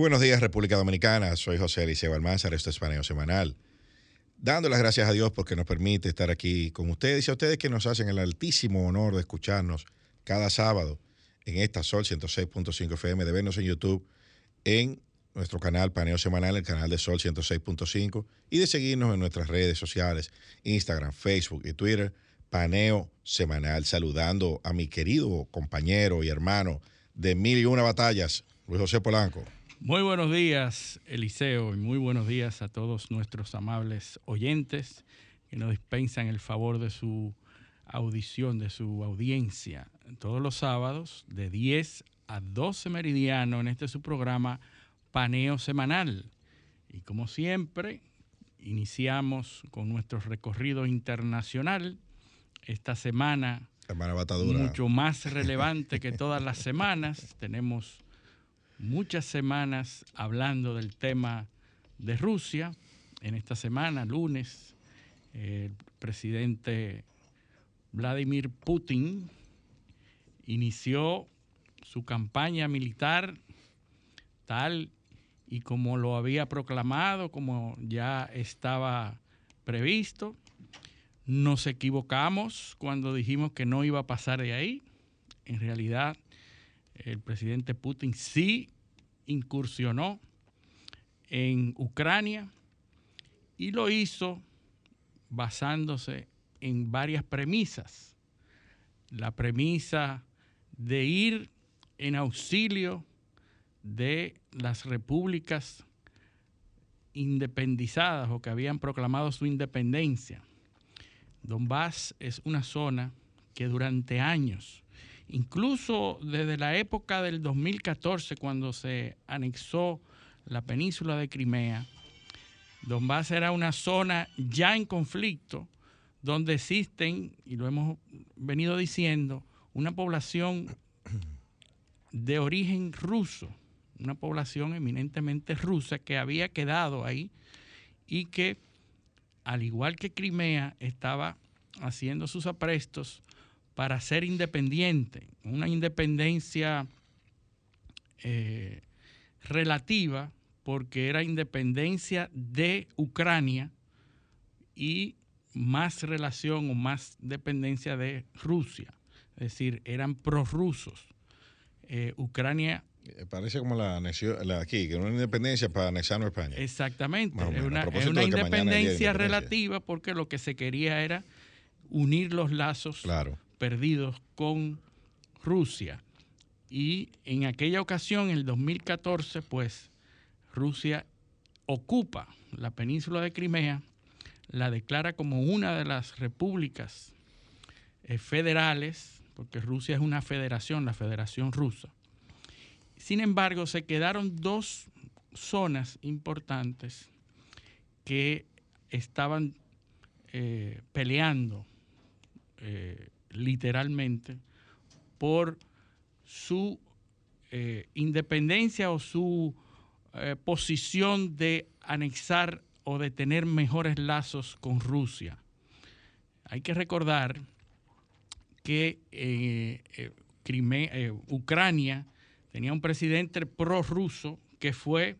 buenos días, República Dominicana. Soy José Eliseo Almanzar, esto es Paneo Semanal. Dando las gracias a Dios porque nos permite estar aquí con ustedes y a ustedes que nos hacen el altísimo honor de escucharnos cada sábado en esta Sol 106.5 FM, de vernos en YouTube, en nuestro canal Paneo Semanal, el canal de Sol 106.5, y de seguirnos en nuestras redes sociales, Instagram, Facebook y Twitter, Paneo Semanal, saludando a mi querido compañero y hermano de mil y una batallas, Luis José Polanco. Muy buenos días, Eliseo, y muy buenos días a todos nuestros amables oyentes que nos dispensan el favor de su audición, de su audiencia, todos los sábados de 10 a 12 meridiano en este su programa Paneo Semanal. Y como siempre, iniciamos con nuestro recorrido internacional. Esta semana, semana mucho más relevante que todas las semanas, tenemos muchas semanas hablando del tema de Rusia. En esta semana, lunes, el presidente Vladimir Putin inició su campaña militar tal y como lo había proclamado, como ya estaba previsto. Nos equivocamos cuando dijimos que no iba a pasar de ahí. En realidad, el presidente Putin sí incursionó en Ucrania y lo hizo basándose en varias premisas. La premisa de ir en auxilio de las repúblicas independizadas o que habían proclamado su independencia. Donbass es una zona que durante años Incluso desde la época del 2014, cuando se anexó la península de Crimea, Donbass era una zona ya en conflicto, donde existen, y lo hemos venido diciendo, una población de origen ruso, una población eminentemente rusa que había quedado ahí y que, al igual que Crimea, estaba haciendo sus aprestos para ser independiente, una independencia eh, relativa, porque era independencia de Ucrania y más relación o más dependencia de Rusia. Es decir, eran prorrusos. Eh, Ucrania eh, Parece como la, la aquí, que una independencia para anexarnos a España. Exactamente, es una, una independencia relativa porque lo que se quería era unir los lazos claro perdidos con Rusia. Y en aquella ocasión, en el 2014, pues Rusia ocupa la península de Crimea, la declara como una de las repúblicas eh, federales, porque Rusia es una federación, la Federación Rusa. Sin embargo, se quedaron dos zonas importantes que estaban eh, peleando eh, literalmente, por su eh, independencia o su eh, posición de anexar o de tener mejores lazos con Rusia. Hay que recordar que eh, Ucrania tenía un presidente prorruso que fue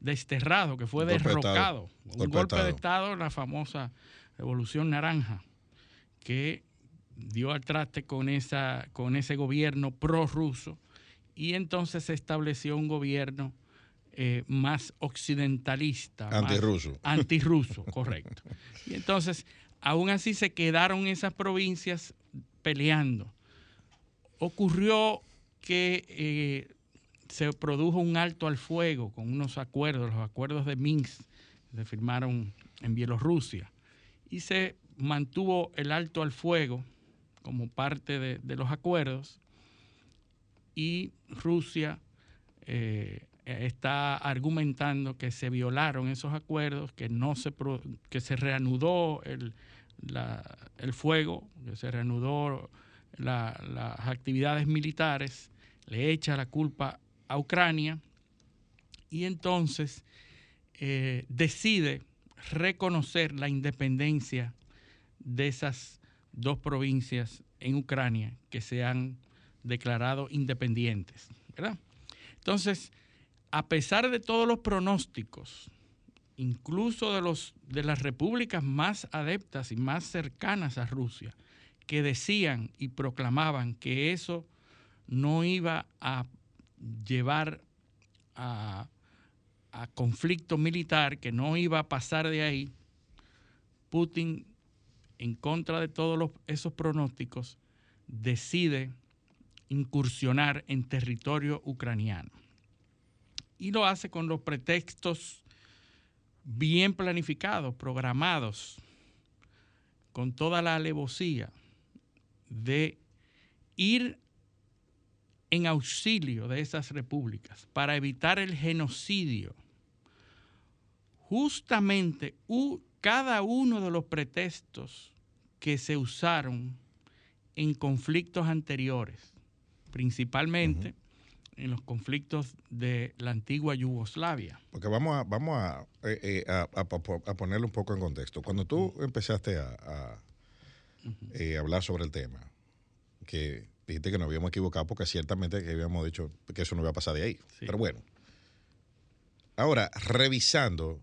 desterrado, que fue derrocado. Un golpe de Estado, la famosa Revolución Naranja, que dio al traste con, esa, con ese gobierno prorruso y entonces se estableció un gobierno eh, más occidentalista. Antirruso. Antirruso, correcto. Y entonces, aún así se quedaron esas provincias peleando. Ocurrió que eh, se produjo un alto al fuego con unos acuerdos, los acuerdos de Minsk, que se firmaron en Bielorrusia, y se mantuvo el alto al fuego como parte de, los acuerdos, y Rusia eh, está argumentando que se violaron esos acuerdos, que no se que se reanudó el, el fuego, que se reanudó las actividades militares, le echa la culpa a Ucrania. Y entonces eh, decide reconocer la independencia de esas dos provincias en Ucrania que se han declarado independientes. Entonces, a pesar de todos los pronósticos, incluso de, los, de las repúblicas más adeptas y más cercanas a Rusia, que decían y proclamaban que eso no iba a llevar a, conflicto militar, que no iba a pasar de ahí, Putin, en contra de todos esos pronósticos, decide incursionar en territorio ucraniano. Y lo hace con los pretextos bien planificados, programados, con toda la alevosía de ir en auxilio de esas repúblicas para evitar el genocidio. Justamente cada uno de los pretextos que se usaron en conflictos anteriores, principalmente en los conflictos de la antigua Yugoslavia. Porque vamos a, vamos a, eh, eh, ponerlo un poco en contexto. Cuando tú empezaste a, eh, hablar sobre el tema, que dijiste que nos habíamos equivocado porque ciertamente que habíamos dicho que eso no iba a pasar de ahí. Pero bueno. Ahora, revisando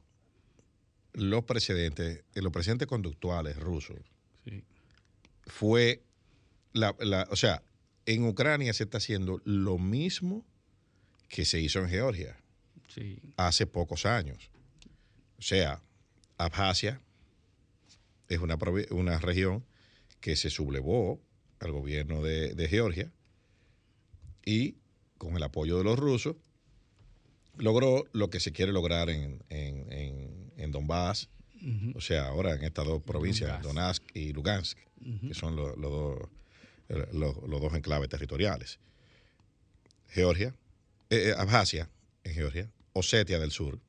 los precedentes, eh, los precedentes conductuales rusos, fue la, o sea, en Ucrania se está haciendo lo mismo que se hizo en Georgia hace pocos años. O sea, Abjasia es una, una región que se sublevó al gobierno de, Georgia y con el apoyo de los rusos logró lo que se quiere lograr en, en, Donbass, o sea, ahora en estas dos provincias, Donetsk y Lugansk, que son los, dos, los, dos enclaves territoriales. Georgia, eh, eh, Abjasia en Georgia, Osetia del Sur,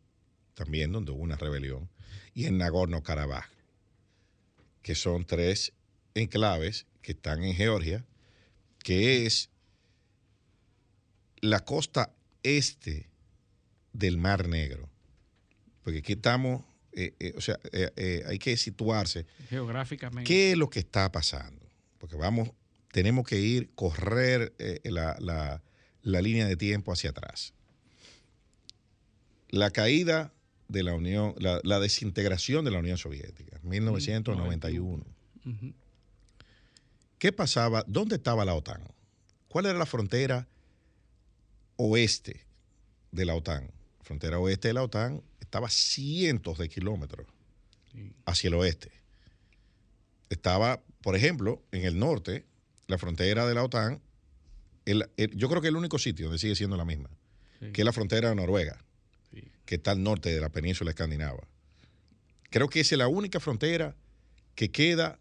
también donde hubo una rebelión, y en Nagorno-Karabaj, que son tres enclaves que están en Georgia, que es la costa este del Mar Negro. Porque aquí estamos, eh, eh, o sea, eh, hay que situarse. Geográficamente. ¿Qué es lo que está pasando? Porque vamos, tenemos que ir, correr la, línea de tiempo hacia atrás. La caída de la Unión, la, desintegración de la Unión Soviética, 1991. ¿Qué pasaba? ¿Dónde estaba la OTAN? ¿Cuál era la frontera oeste de la OTAN? La frontera oeste de la OTAN estaba cientos de kilómetros hacia el oeste. Estaba, por ejemplo, en el norte, la frontera de la OTAN, yo creo que el único sitio donde sigue siendo la misma, que es la frontera de Noruega, que está al norte de la península escandinava. Creo que esa es la única frontera que queda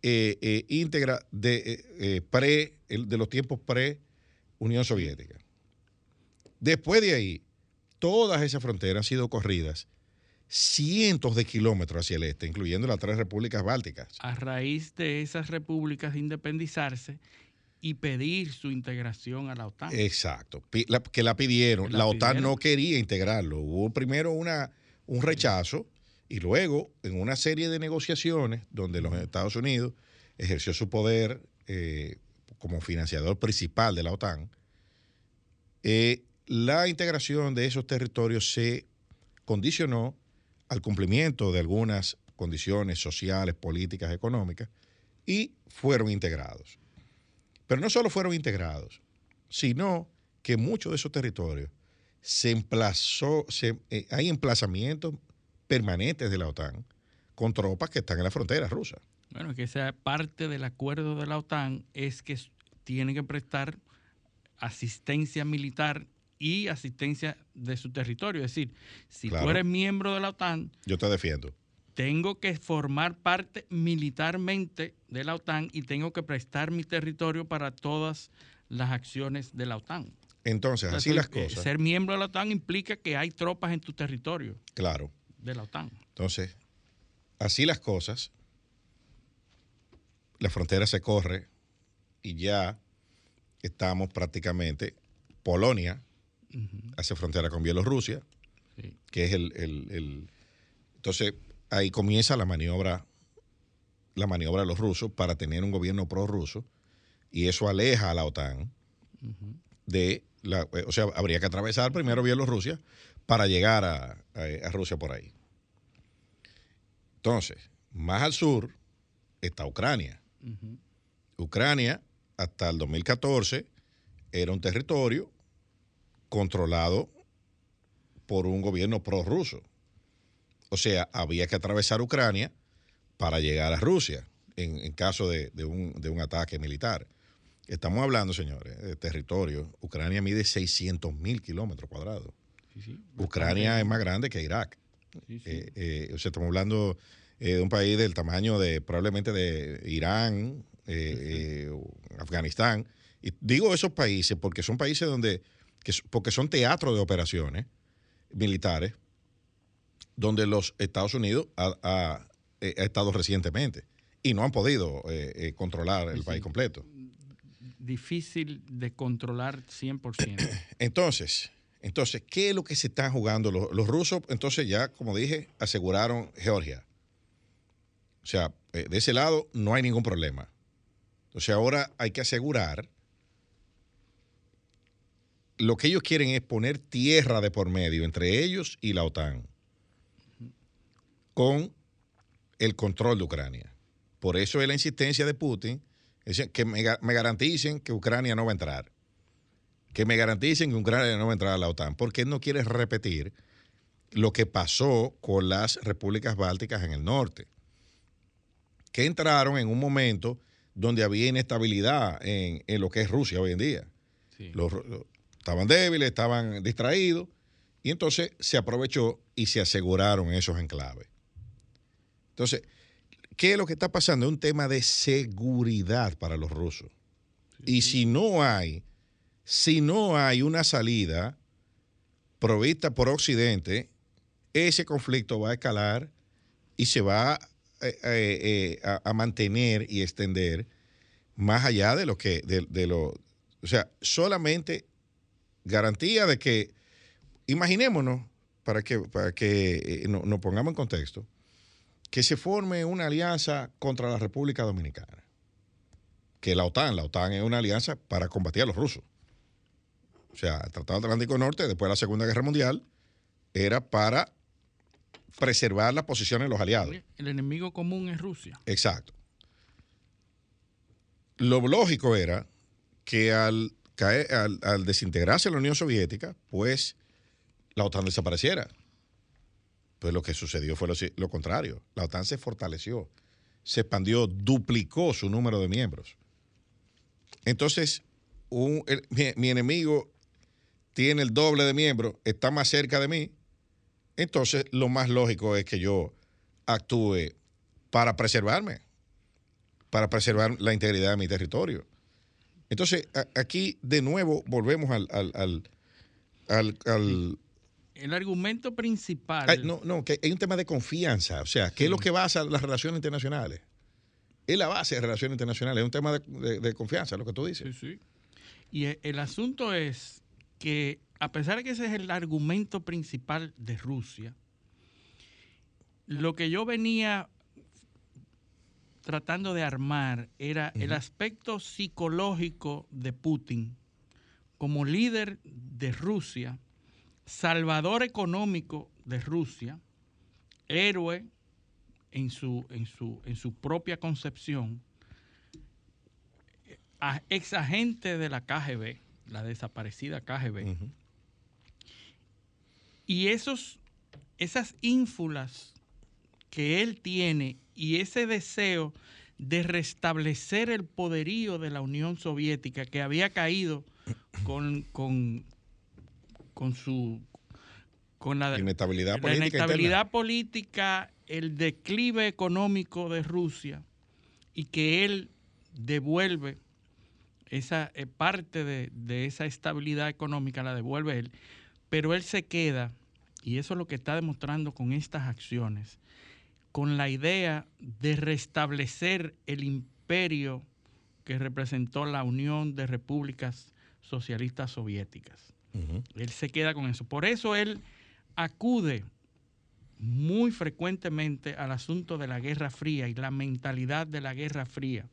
eh, eh, íntegra de, eh, pre, de los tiempos pre-Unión Soviética. Después de ahí, todas esas fronteras han sido corridas cientos de kilómetros hacia el este, incluyendo las tres repúblicas bálticas. A raíz de esas repúblicas de independizarse y pedir su integración a la OTAN. Exacto, que la pidieron. La, OTAN no quería integrarlo. Hubo primero una, un rechazo y luego, en una serie de negociaciones donde los Estados Unidos ejerció su poder eh, como financiador principal de la OTAN, eh, la integración de esos territorios se condicionó al cumplimiento de algunas condiciones sociales, políticas, económicas, y fueron integrados. Pero no solo fueron integrados, sino que muchos de esos territorios se emplazó, eh, hay emplazamientos permanentes de la OTAN con tropas que están en la frontera rusa. Bueno, que esa parte del acuerdo de la OTAN es que tienen que prestar asistencia militar y asistencia de su territorio. Es decir, si tú eres miembro de la OTAN... Yo te defiendo. Tengo que formar parte militarmente de la OTAN y tengo que prestar mi territorio para todas las acciones de la OTAN. Entonces, así las eh, cosas. Ser miembro de la OTAN implica que hay tropas en tu territorio. Claro. De la OTAN. Entonces, así las cosas, la frontera se corre y ya estamos prácticamente, Polonia hace frontera con Bielorrusia, que es el, Entonces, ahí comienza la maniobra, la maniobra de los rusos para tener un gobierno prorruso y eso aleja a la OTAN de la... O sea, habría que atravesar primero Bielorrusia para llegar a, Rusia por ahí. Entonces, más al sur está Ucrania. Ucrania, hasta el 2014, era un territorio controlado por un gobierno prorruso. O sea, había que atravesar Ucrania para llegar a Rusia en, caso de, un, ataque militar. Estamos hablando, señores, de territorio. Ucrania mide 600 mil kilómetros cuadrados. Ucrania es más grande que Irak. Eh, eh, o sea, estamos hablando eh, de un país del tamaño de probablemente de Irán, Afganistán. Y digo esos países porque son países donde porque son teatros de operaciones militares donde los Estados Unidos ha, eh, estado recientemente y no han podido eh, eh, controlar el país completo. Difícil de controlar 100%. Entonces, entonces, ¿qué es lo que se están jugando? Los, los rusos, entonces ya, como dije, aseguraron Georgia. O sea, de ese lado no hay ningún problema. Entonces ahora hay que asegurar lo que ellos quieren es poner tierra de por medio entre ellos y la OTAN con el control de Ucrania. Por eso es la insistencia de Putin, que me, garanticen que Ucrania no va a entrar, que me garanticen que Ucrania no va a entrar a la OTAN, porque él no quiere repetir lo que pasó con las repúblicas bálticas en el norte, que entraron en un momento donde había inestabilidad en, lo que es Rusia hoy en día. Los, estaban débiles, estaban distraídos, y entonces se aprovechó y se aseguraron esos enclaves. Entonces, ¿qué es lo que está pasando? Es un tema de seguridad para los rusos. Y si no hay, si no hay una salida provista por Occidente, ese conflicto va a escalar y se va eh, eh, eh, a, mantener y extender más allá de lo que, de lo, o sea, solamente garantía de que, imaginémonos, para que, para que eh, nos pongamos en contexto, que se forme una alianza contra la República Dominicana. Que la OTAN, la OTAN es una alianza para combatir a los rusos. O sea, el Tratado Atlántico Norte, después de la Segunda Guerra Mundial, era para preservar las posiciones de los aliados. El enemigo común es Rusia. Exacto. Lo lógico era que al cae, al, desintegrarse la Unión Soviética, pues la OTAN desapareciera. Pues lo que sucedió fue lo, contrario. La OTAN se fortaleció, se expandió, duplicó su número de miembros. Entonces, mi, enemigo tiene el doble de miembros, está más cerca de mí. Entonces, lo más lógico es que yo actúe para preservarme, para preservar la integridad de mi territorio. Entonces, aquí de nuevo volvemos al, el argumento principal. no, no, que hay un tema de confianza. O sea, ¿qué es lo que basa las relaciones internacionales? Es la base de relaciones internacionales. Es un tema de, confianza, lo que tú dices. Sí, sí. Y e, el asunto es que, a pesar de que ese es el argumento principal de Rusia, lo que yo venía tratando de armar era el aspecto psicológico de Putin como líder de Rusia, salvador económico de Rusia, héroe en su, en su, en su propia concepción, ex agente de la KGB, la desaparecida KGB. Y esos, esas ínfulas que él tiene y ese deseo de restablecer el poderío de la Unión Soviética que había caído con, con, con su con la, inestabilidad política, inestabilidad política, el declive económico de Rusia y que él devuelve esa eh, parte de, de, esa estabilidad económica, la devuelve él, pero él se queda, y eso es lo que está demostrando con estas acciones, con la idea de restablecer el imperio que representó la Unión de Repúblicas Socialistas Soviéticas. Él se queda con eso. Por eso él acude muy frecuentemente al asunto de la Guerra Fría y la mentalidad de la Guerra Fría.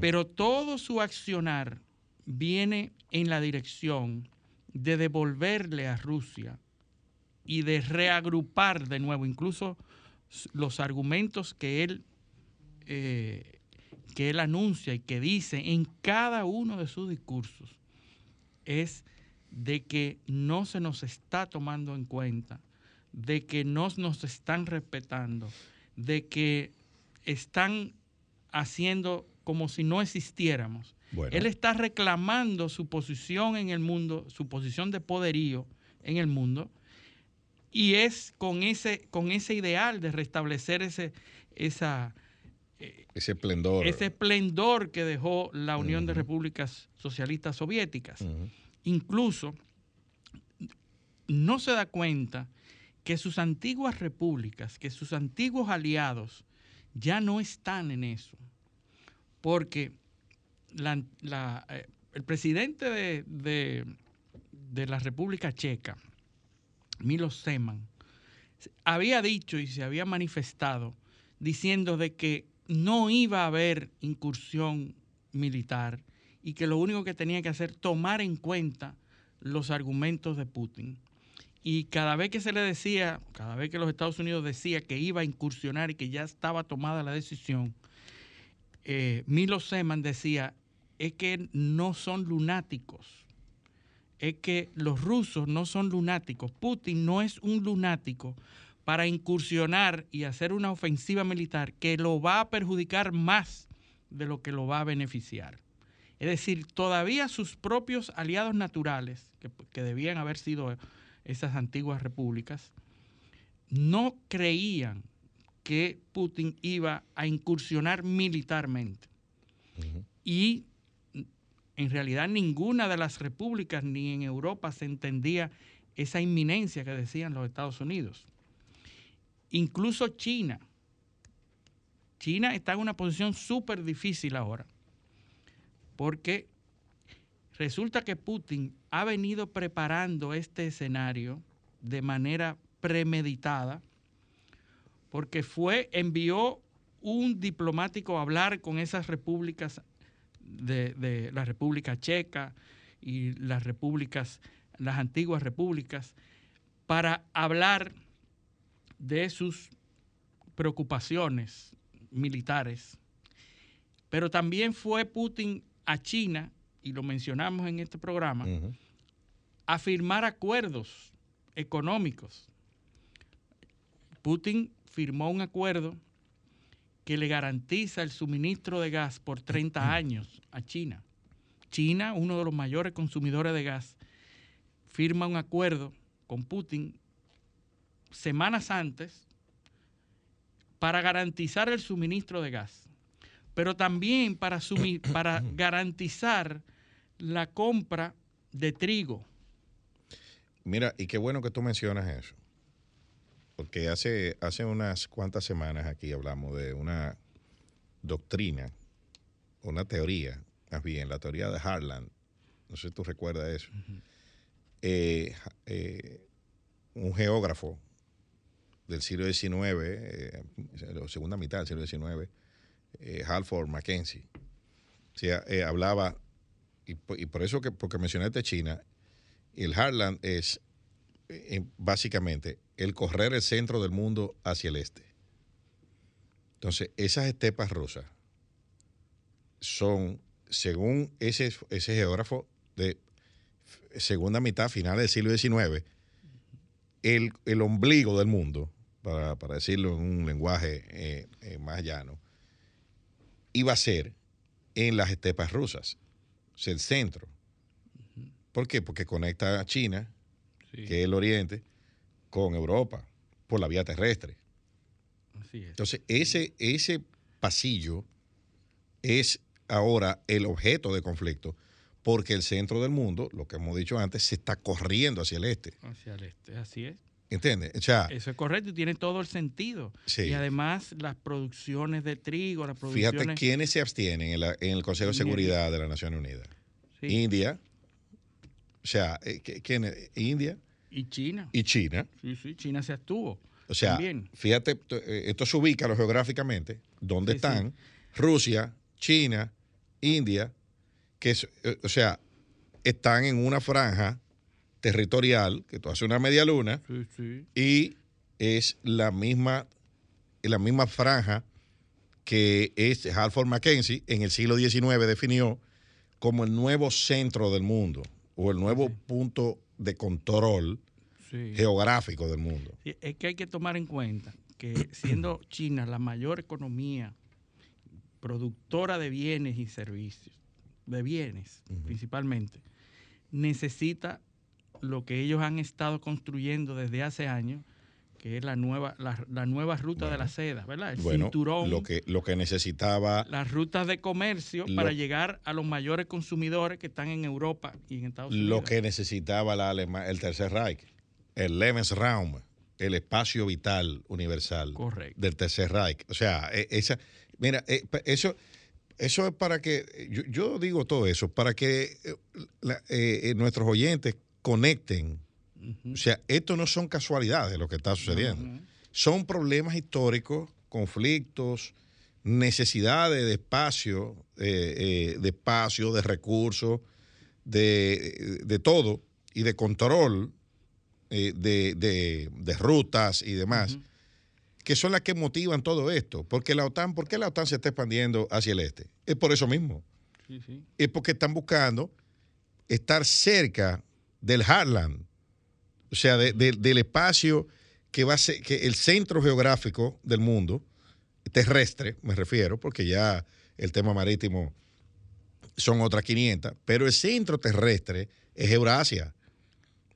Pero todo su accionar viene en la dirección de devolverle a Rusia y de reagrupar de nuevo, incluso los argumentos que él, eh, que él anuncia y que dice en cada uno de sus discursos es de que no se nos está tomando en cuenta, de que no nos están respetando, de que están haciendo como si no existiéramos. Él está reclamando su posición en el mundo, su posición de poderío en el mundo, y es con ese, con ese ideal de restablecer ese, esa, eh, ese esplendor. Ese esplendor que dejó la Unión de Repúblicas Socialistas Soviéticas. Incluso no se da cuenta que sus antiguas repúblicas, que sus antiguos aliados ya no están en eso. Porque eh, el presidente de, de la República Checa, Milo Seman, había dicho y se había manifestado diciendo de que no iba a haber incursión militar y que lo único que tenía que hacer tomar en cuenta los argumentos de Putin. Y cada vez que se le decía, cada vez que los Estados Unidos decía que iba a incursionar y que ya estaba tomada la decisión, eh, Milo Seman decía, es que no son lunáticos es que los rusos no son lunáticos. Putin no es un lunático para incursionar y hacer una ofensiva militar que lo va a perjudicar más de lo que lo va a beneficiar. Es decir, todavía sus propios aliados naturales, que, debían haber sido esas antiguas repúblicas, no creían que Putin iba a incursionar militarmente. Y en realidad ninguna de las repúblicas ni en Europa se entendía esa inminencia que decían los Estados Unidos. Incluso China. China está en una posición súper difícil ahora, porque resulta que Putin ha venido preparando este escenario de manera premeditada, porque fue, envió un diplomático a hablar con esas repúblicas de, la República Checa y las repúblicas, las antiguas repúblicas, para hablar de sus preocupaciones militares. Pero también fue Putin a China, y lo mencionamos en este programa, a firmar acuerdos económicos. Putin firmó un acuerdo que le garantiza el suministro de gas por 30 años a China. China, uno de los mayores consumidores de gas, firma un acuerdo con Putin semanas antes para garantizar el suministro de gas, pero también para, para garantizar la compra de trigo. Mira, y qué bueno que tú mencionas eso porque hace, hace unas cuantas semanas aquí hablamos de una doctrina, una teoría, más bien, la teoría de Harlan. No sé si tú recuerdas eso. Eh, eh, un geógrafo del siglo XIX, eh, segunda mitad del siglo XIX, Halford Mackenzie, hablaba, y, por eso que, porque mencionaste China, el Harlan es básicamente el correr el centro del mundo hacia el este. Entonces, esas estepas rusas son, según ese, ese geógrafo, de segunda mitad, final del siglo XIX, el, el ombligo del mundo, para, para, decirlo en un lenguaje eh, eh, más llano, iba a ser en las estepas rusas, el centro. ¿Por qué? Porque conecta a China, sí. que es el oriente, con Europa, por la vía terrestre. Así es. Entonces, ese, ese pasillo es ahora el objeto de conflicto, porque el centro del mundo, lo que hemos dicho antes, se está corriendo hacia el este. Hacia el este, así es. ¿Entiendes? O sea, Eso es correcto y tiene todo el sentido. Sí. Y además las producciones de trigo, las producciones... fíjate quiénes se abstienen en, la- en el Consejo de Seguridad de las Naciones Unidas. Sí. India, o sea, eh, ¿qué- quién es? India Y China. y China. Sí, sí, China se abstuvo. O sea, También. fíjate, eh, esto se ubica geográficamente, dónde Sí, están Rusia, China, India, que es, eh, o sea, están en una franja territorial, que tú haces una media luna, Sí, sí. y es la misma, la misma franja que es Halford Mackenzie en el siglo XIX definió como el nuevo centro del mundo o el nuevo punto de control sí. geográfico del mundo. Sí, Es que hay que tomar en cuenta que siendo China la mayor economía productora de bienes y servicios, de bienes principalmente, necesita lo que ellos han estado construyendo desde hace años, que es la nueva, la, la nueva ruta de la seda, ¿verdad? El Bueno, cinturón, lo que, lo que necesitaba, las rutas de comercio Lo- para llegar a los mayores consumidores que están en Europa y en Estados Unidos. lo que necesitaba la Alema- el Tercer Reich, el Lebensraum, el espacio vital universal Correcto. del Tercer Reich. O sea, e- esa, mira, pa- eso, eso es para que, yo, yo digo todo eso, para que eh, la- eh, eh, nuestros oyentes conecten. O sea, esto no son casualidades lo que está sucediendo. Son problemas históricos, conflictos, necesidades de espacio, eh, eh, de espacio, de recursos, de, de todo, y de control eh, de, de- de rutas y demás, que son las que motivan todo esto. Porque la OTAN, ¿por qué la OTAN se está expandiendo hacia el este? Es por eso mismo. Sí, sí. Es porque están buscando estar cerca del Heartland, o sea, de- de- del espacio que va a ser, que el centro geográfico del mundo, terrestre, me refiero, porque ya el tema marítimo son otras 500, pero el centro terrestre es Eurasia.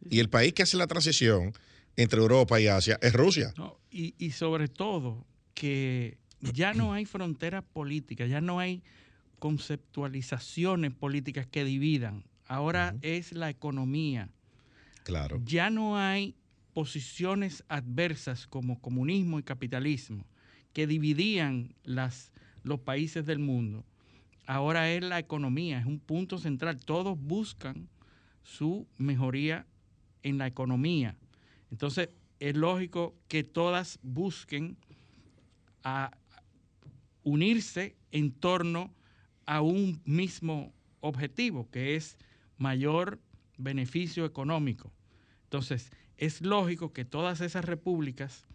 Y el país que hace la transición entre Europa y Asia es Rusia. No, y, y sobre todo que ya no hay fronteras políticas, ya no hay conceptualizaciones políticas que dividan. Ahora es la economía. Claro. Ya no hay posiciones adversas como comunismo y capitalismo que dividían las, los países del mundo. Ahora es la economía, es un punto central. Todos buscan su mejoría en la economía. Entonces, es lógico que todas busquen a unirse en torno a un mismo objetivo, que es mayor beneficio económico. Entonces, es lógico que todas esas repúblicas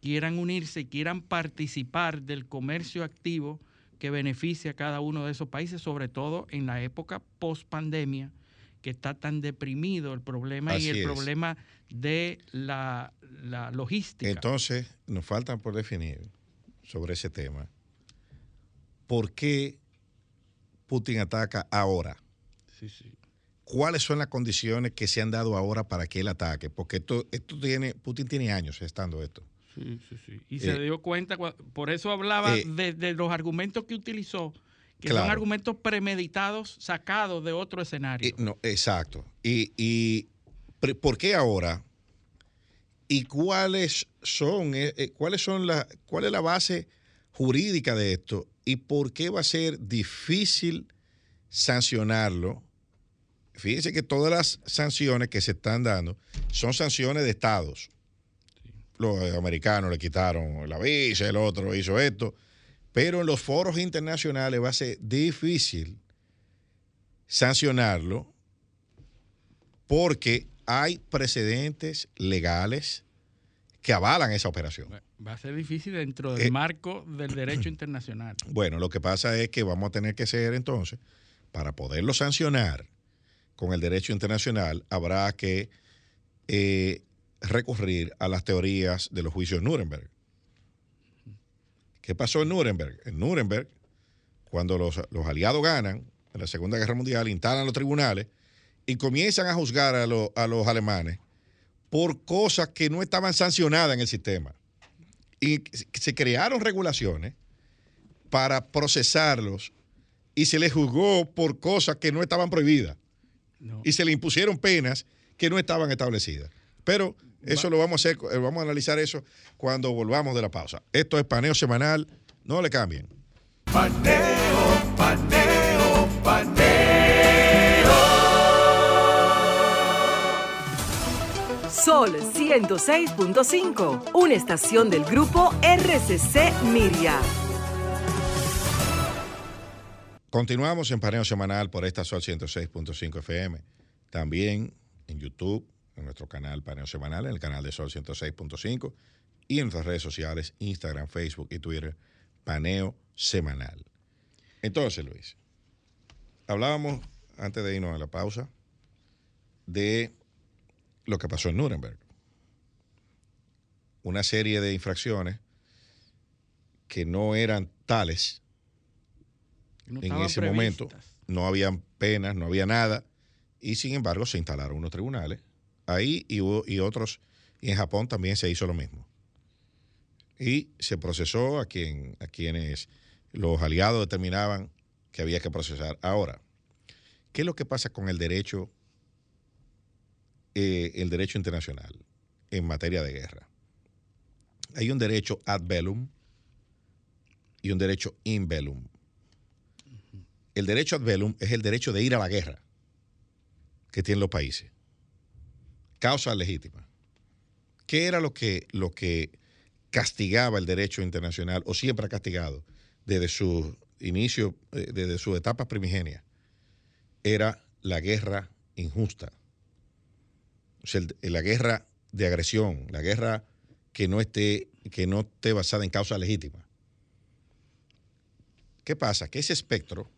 quieran unirse y quieran participar del comercio activo que beneficia a cada uno de esos países, sobre todo en la época post pandemia, que está tan deprimido el problema Así y el es. problema de la, la logística. Entonces, nos faltan por definir sobre ese tema. ¿Por qué Putin ataca ahora? Sí, sí. ¿Cuáles son las condiciones que se han dado ahora para que él ataque? Porque esto, esto tiene, Putin tiene años estando esto. Sí, sí, sí. Y Eh, se dio cuenta, por eso hablaba eh, de, de los argumentos que utilizó, que Claro. son argumentos premeditados, sacados de otro escenario. Eh, no, exacto. Y, y ¿por qué ahora? ¿Y cuáles son, eh, eh, cuáles son la, cuál es la base jurídica de esto? ¿Y por qué va a ser difícil sancionarlo? Fíjense que todas las sanciones que se están dando son sanciones de estados. Los americanos le quitaron la visa, el otro hizo esto. Pero en los foros internacionales va a ser difícil sancionarlo porque hay precedentes legales que avalan esa operación. Va a ser difícil dentro del Eh, marco del derecho internacional. Bueno, lo que pasa es que vamos a tener que ser entonces, para poderlo sancionar, con el derecho internacional, habrá que eh, recurrir a las teorías de los juicios Nuremberg. ¿Qué pasó en Nuremberg? En Nuremberg, cuando los, aliados ganan en la Segunda Guerra Mundial, instalan los tribunales y comienzan a juzgar a, a los alemanes por cosas que no estaban sancionadas en el sistema. Y se crearon regulaciones para procesarlos y se les juzgó por cosas que no estaban prohibidas. Y se le impusieron penas que no estaban establecidas. Pero eso lo vamos a hacer, eh, vamos a analizar eso cuando volvamos de la pausa. Esto es paneo semanal, no le cambien. Paneo, paneo, paneo. Sol 106.5, una estación del grupo RCC Miria. Continuamos en paneo semanal por esta Sol 106.5 FM. También en YouTube, en nuestro canal Paneo Semanal, en el canal de Sol 106.5 y en nuestras redes sociales, Instagram, Facebook y Twitter, Paneo Semanal. Entonces, Luis, hablábamos antes de irnos a la pausa de lo que pasó en Nuremberg. Una serie de infracciones que no eran tales en ese momento. No habían penas, no había nada. Y sin embargo se instalaron unos tribunales ahí y, y otros. Y en Japón también se hizo lo mismo. Y se procesó a, quien, a quienes los aliados determinaban que había que procesar. Ahora, ¿qué es lo que pasa con el derecho, eh, el derecho internacional en materia de guerra? Hay un derecho ad bellum y un derecho in bellum el derecho ad velum es el derecho de ir a la guerra que tienen los países. Causa legítima. ¿Qué era lo que, lo que castigaba el derecho internacional o siempre ha castigado desde su inicio, eh, desde su etapa primigenia? Era la guerra injusta. O sea, la guerra de agresión, la guerra que no esté, que no esté basada en causa legítima. ¿Qué pasa? Que ese espectro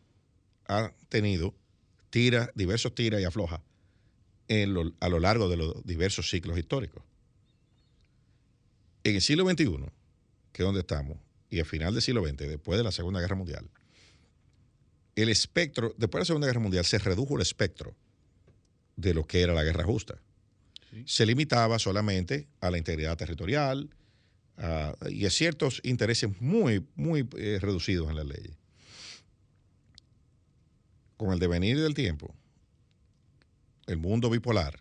ha tenido tira, diversos tiras y afloja a lo largo de los diversos ciclos históricos. En el siglo XXI, que es donde estamos, y al final del siglo XX, después de la Segunda Guerra Mundial, el espectro, después de la Segunda Guerra Mundial, se redujo el espectro de lo que era la guerra justa. Se limitaba solamente a la integridad territorial y a ciertos intereses muy, muy eh, reducidos en las leyes con el devenir del tiempo, el mundo bipolar,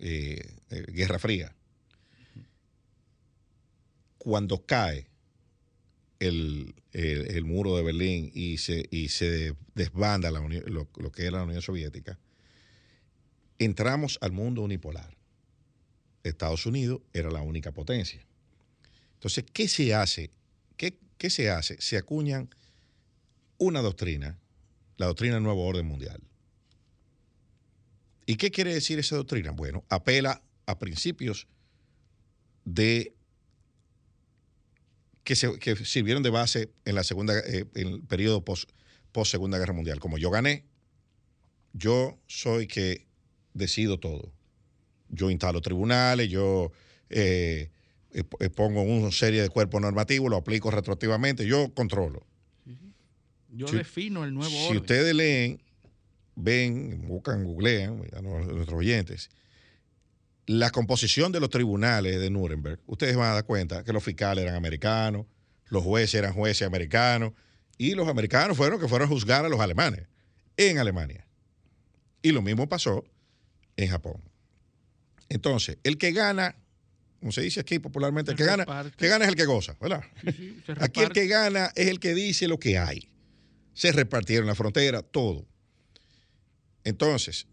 eh, eh, Guerra Fría, cuando cae el, muro de Berlín y se, y se desbanda lo, lo, que era la Unión Soviética, entramos al mundo unipolar. Estados Unidos era la única potencia. Entonces, ¿qué se hace? ¿Qué, qué se hace? Se acuñan una doctrina la doctrina del nuevo orden mundial. ¿Y qué quiere decir esa doctrina? Bueno, apela a principios de que, se, sirvieron de base en la segunda, eh, en el periodo post, post Segunda Guerra Mundial. Como yo gané, yo soy que decido todo. Yo instalo tribunales, yo eh, eh, pongo una serie de cuerpos normativos, lo aplico retroactivamente, yo controlo. Yo defino el nuevo orden. Si ustedes leen, ven, buscan, googlean, a nuestros oyentes, la composición de los tribunales de Nuremberg, ustedes van a dar cuenta que los fiscales eran americanos, los jueces eran jueces americanos, y los americanos fueron que fueron a juzgar a los alemanes en Alemania. Y lo mismo pasó en Japón. Entonces, el que gana, como se dice aquí popularmente, el que gana, que gana es el que goza, ¿verdad? aquí el que gana es el que dice lo que hay se repartieron la frontera, todo. Entonces,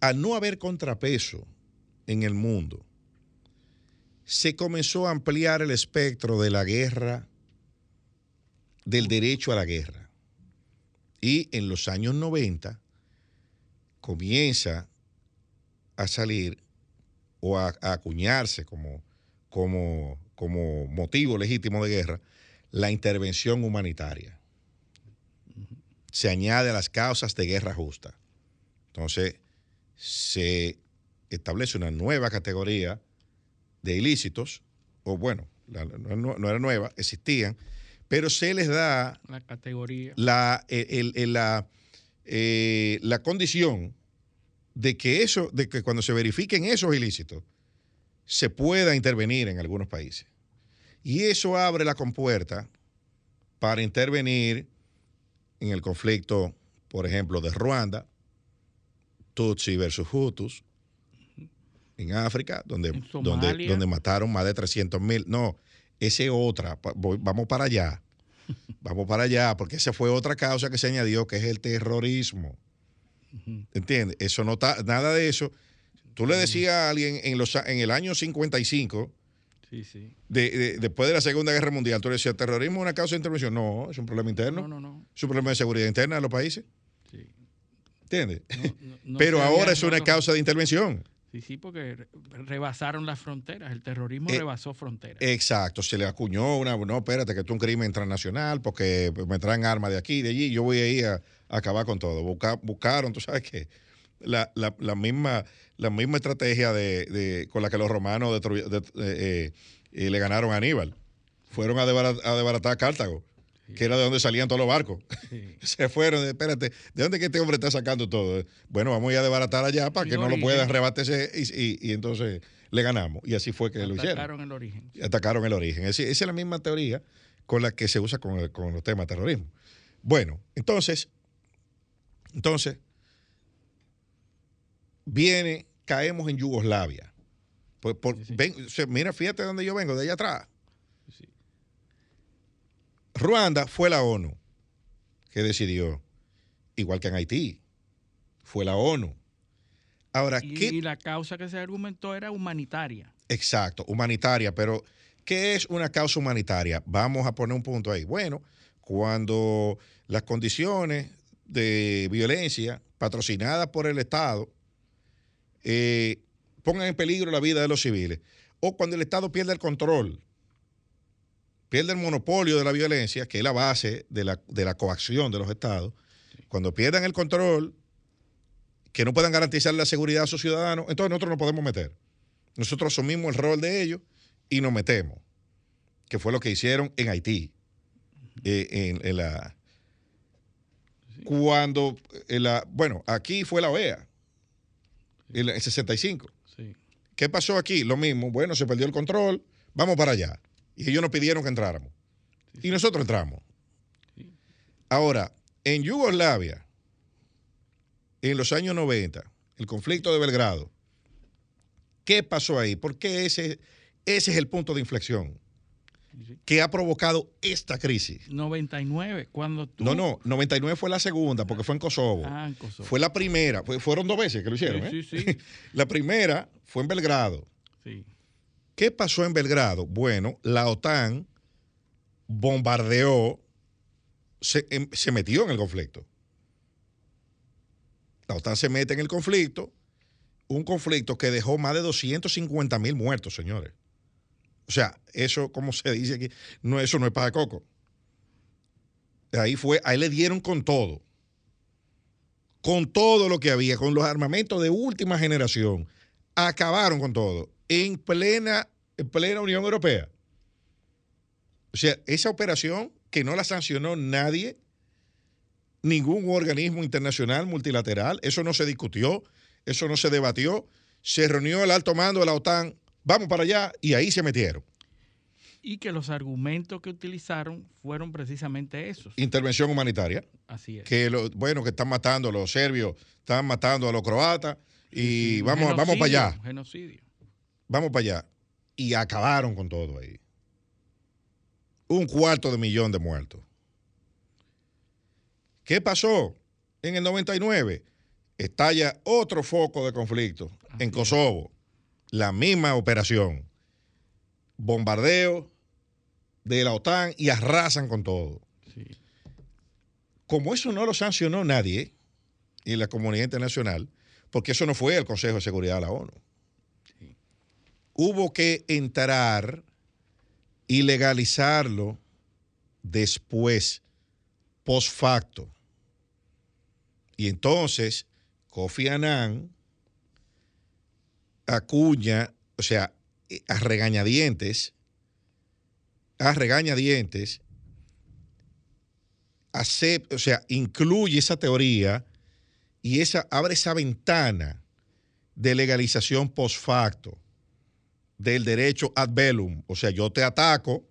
al no haber contrapeso en el mundo, se comenzó a ampliar el espectro de la guerra, del derecho a la guerra. Y en los años 90 comienza a salir o a, acuñarse como, como, como motivo legítimo de guerra la intervención humanitaria se añade a las causas de guerra justa. Entonces, se establece una nueva categoría de ilícitos, o bueno, no, era nueva, existían, pero se les da la categoría, la, la, eh, la condición de que eso, de que cuando se verifiquen esos ilícitos, se pueda intervenir en algunos países. Y eso abre la compuerta para intervenir en el conflicto, por ejemplo, de Ruanda, Tutsi versus Hutus, en África, donde, donde, donde mataron más de 300 mil. No, esa es otra. vamos para allá. Vamos para allá, porque esa fue otra causa que se añadió, que es el terrorismo. ¿Entiendes? Eso no está, nada de eso. Tú le decías a alguien en, los, en el año 55, sí, sí. De, después de la Segunda Guerra Mundial, tú le decías, ¿terrorismo es una causa de intervención? No, es un problema interno. No, no, no. Es un problema de seguridad interna de los países. ¿Entiendes? Pero ahora es una causa de intervención. Sí, sí, porque rebasaron las fronteras, el terrorismo eh, rebasó fronteras. Exacto, se le acuñó una, no, espérate, que esto es un crimen transnacional porque me traen armas de aquí, de allí, yo voy a ir a, acabar con todo. buscaron, tú sabes que la, misma, la misma estrategia de, con la que los romanos eh, eh, le ganaron a Aníbal. Fueron a, a desbaratar Cartago que era de donde salían todos los barcos. Se fueron, espérate, ¿de dónde que este hombre está sacando todo? Bueno, vamos a ir a desbaratar allá para que no lo puedan rebatirse y, y, entonces le ganamos. Y así fue que lo hicieron. Atacaron el origen. Atacaron el origen. esa es la misma teoría con la que se usa con, los temas de terrorismo. Bueno, entonces, entonces, viene, caemos en Yugoslavia. Pues, mira, fíjate dónde yo vengo, de allá atrás. Ruanda fue la ONU que decidió, igual que en Haití, fue la ONU. Ahora, y, ¿qué? y la causa que se argumentó era humanitaria. Exacto, humanitaria, pero ¿qué es una causa humanitaria? Vamos a poner un punto ahí. Bueno, cuando las condiciones de violencia patrocinadas por el Estado eh, pongan en peligro la vida de los civiles, o cuando el Estado pierde el control pierde el monopolio de la violencia, que es la base de la, coacción de los estados, cuando pierdan el control, que no puedan garantizar la seguridad a sus ciudadanos, entonces nosotros nos podemos meter. Nosotros asumimos el rol de ellos y nos metemos, que fue lo que hicieron en Haití. Eh, en, la, cuando, la, bueno, aquí fue la OEA, en el 65. ¿Qué pasó aquí? Lo mismo, bueno, se perdió el control, vamos para allá. Y ellos nos pidieron que entráramos. Y nosotros entramos. Ahora, en Yugoslavia, en los años 90, el conflicto de Belgrado, ¿qué pasó ahí? ¿Por qué ese, ese es el punto de inflexión que ha provocado esta crisis? 99, cuando tú... No, no, 99 fue la segunda, porque fue en Kosovo. Ah, en Kosovo. Fue la primera, fueron dos veces que lo hicieron. Sí, ¿eh? sí, sí. la primera fue en Belgrado. Sí. ¿Qué pasó en Belgrado? Bueno, la OTAN bombardeó, em, se, metió en el conflicto. La OTAN se mete en el conflicto, un conflicto que dejó más de 250 mil muertos, señores. O sea, eso, como se dice aquí, no, eso no es para coco. Ahí fue, ahí le dieron con todo. Con todo lo que había, con los armamentos de última generación. Acabaron con todo en plena, en plena Unión Europea. O sea, esa operación que no la sancionó nadie, ningún organismo internacional multilateral, eso no se discutió, eso no se debatió, se reunió el alto mando de la OTAN, vamos para allá y ahí se metieron. Y que los argumentos que utilizaron fueron precisamente esos. Intervención humanitaria. Así es. Que lo, bueno, que están matando a los serbios, están matando a los croatas y vamos, vamos para allá. Genocidio vamos para allá. Y acabaron con todo ahí. Un cuarto de millón de muertos. ¿Qué pasó? En el 99 estalla otro foco de conflicto en Kosovo. La misma operación. Bombardeo de la OTAN y arrasan con todo. Como eso no lo sancionó nadie en la comunidad internacional, porque eso no fue el Consejo de Seguridad de la ONU hubo que entrar y legalizarlo después, post facto. Y entonces, Kofi Annan acuña, o sea, a regañadientes, a regañadientes, acepta, o sea, incluye esa teoría y esa, abre esa ventana de legalización post facto del derecho ad bellum. O sea, yo te ataco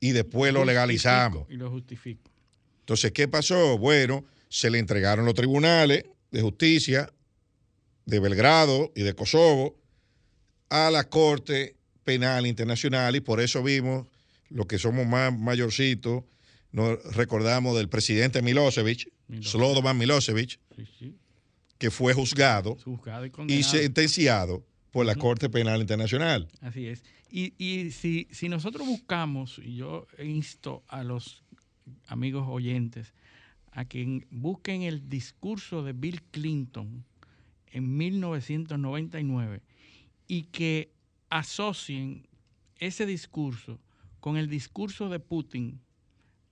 y después lo, legalizamos. Y lo justifico. Entonces, ¿qué pasó? Bueno, se le entregaron los tribunales de justicia de Belgrado y de Kosovo a la Corte Penal Internacional y por eso vimos lo que somos más mayorcitos, nos recordamos del presidente Milosevic, Slobodan Milosevic, que fue juzgado, y, sentenciado por la Corte Penal Internacional. Así es. Y, si, si nosotros buscamos, y yo insto a los amigos oyentes a que busquen el discurso de Bill Clinton en 1999 y que asocien ese discurso con el discurso de Putin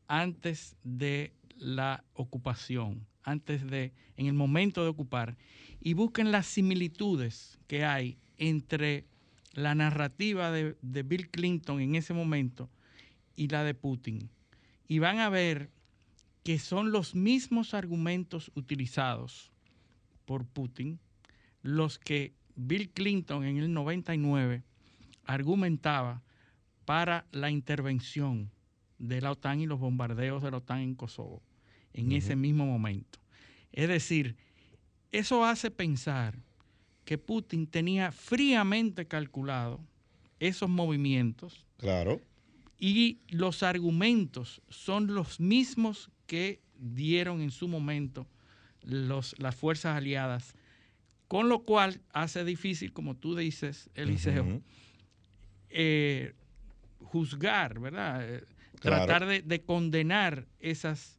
antes de la ocupación, antes de, en el momento de ocupar, y busquen las similitudes que hay entre la narrativa de, de Bill Clinton en ese momento y la de Putin. Y van a ver que son los mismos argumentos utilizados por Putin los que Bill Clinton en el 99 argumentaba para la intervención de la OTAN y los bombardeos de la OTAN en Kosovo en ese mismo momento. Es decir, eso hace pensar que Putin tenía fríamente calculado esos movimientos. Claro. Y los argumentos son los mismos que dieron en su momento los, las fuerzas aliadas con lo cual hace difícil, como tú dices, Eliseo, eh, juzgar, ¿verdad? Eh, tratar de, condenar esas,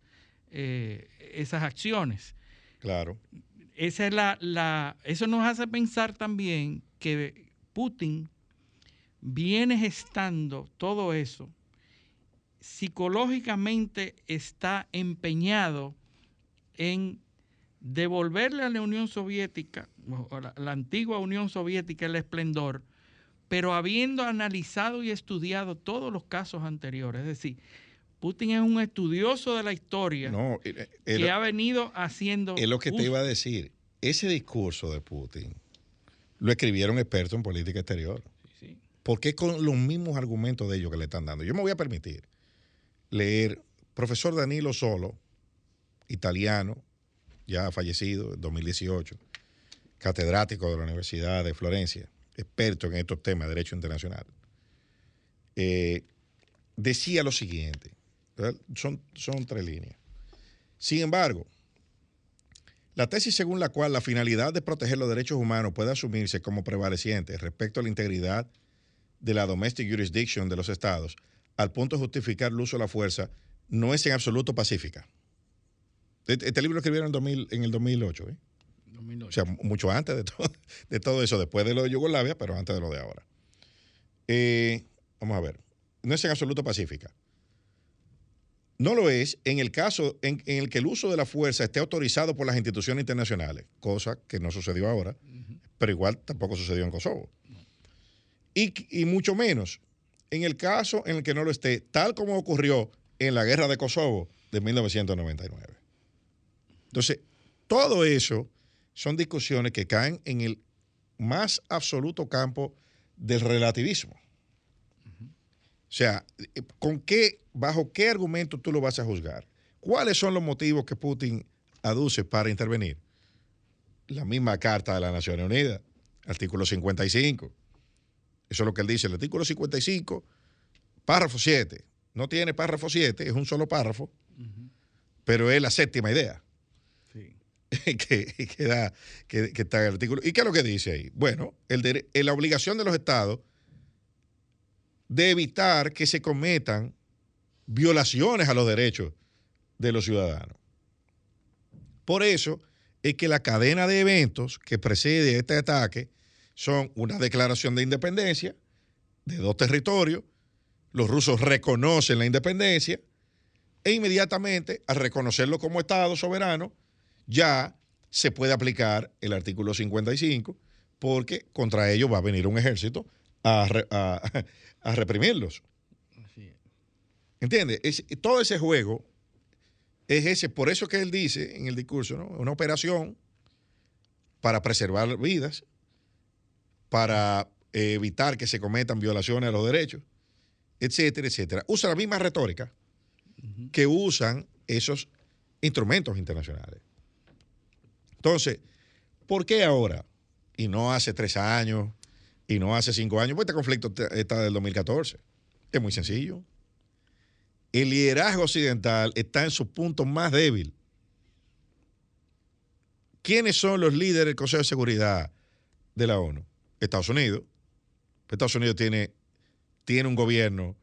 eh, esas acciones. Claro. Esa es la, la, eso nos hace pensar también que Putin viene gestando todo eso, psicológicamente está empeñado en devolverle a la Unión Soviética, la, la antigua Unión Soviética, el esplendor, pero habiendo analizado y estudiado todos los casos anteriores. Es decir, Putin es un estudioso de la historia no, que ha venido haciendo... Es lo que te iba a decir. Ese discurso de Putin lo escribieron expertos en política exterior. Sí, sí. Porque con los mismos argumentos de ellos que le están dando. Yo me voy a permitir leer profesor Danilo Solo, italiano, ya fallecido en 2018, catedrático de la Universidad de Florencia, experto en estos temas de derecho internacional, eh, decía lo siguiente, son, son tres líneas. Sin embargo, la tesis según la cual la finalidad de proteger los derechos humanos puede asumirse como prevaleciente respecto a la integridad de la domestic jurisdiction de los estados, al punto de justificar el uso de la fuerza, no es en absoluto pacífica. Este, este libro lo escribieron en, el 2008, ¿eh? O sea, mucho antes de todo, de todo eso, después de lo de Yugoslavia, pero antes de lo de ahora. Eh, vamos a ver. No es en absoluto pacífica. No lo es en el caso en, el que el uso de la fuerza esté autorizado por las instituciones internacionales, cosa que no sucedió ahora, pero igual tampoco sucedió en Kosovo. Y, y, mucho menos en el caso en el que no lo esté, tal como ocurrió en la guerra de Kosovo de 1999. Entonces, todo eso son discusiones que caen en el más absoluto campo del relativismo. O sea, ¿con qué, bajo qué argumento tú lo vas a juzgar? ¿Cuáles son los motivos que Putin aduce para intervenir? La misma Carta de las Naciones Unidas, artículo 55. Eso es lo que él dice, el artículo 55, párrafo 7. No tiene párrafo 7, es un solo párrafo, pero es la séptima idea. que, da, que, está en el artículo. ¿Y qué es lo que dice ahí? Bueno, el la obligación de los estados de evitar que se cometan violaciones a los derechos de los ciudadanos. Por eso es que la cadena de eventos que precede este ataque son una declaración de independencia de dos territorios, los rusos reconocen la independencia e inmediatamente al reconocerlo como Estado soberano, ya se puede aplicar el artículo 55 porque contra ellos va a venir un ejército a, a, reprimirlos. ¿Entiendes? todo ese juego es ese, por eso que él dice en el discurso, ¿no? Una operación para preservar vidas, para evitar que se cometan violaciones a los derechos, etcétera, etcétera. Usa la misma retórica que usan esos instrumentos internacionales. Entonces, ¿por qué ahora? Y no hace tres años, y no hace cinco años, pues este conflicto está del 2014. Es muy sencillo. El liderazgo occidental está en su punto más débil. ¿Quiénes son los líderes del Consejo de Seguridad de la ONU? Estados Unidos. Estados Unidos tiene, tiene un gobierno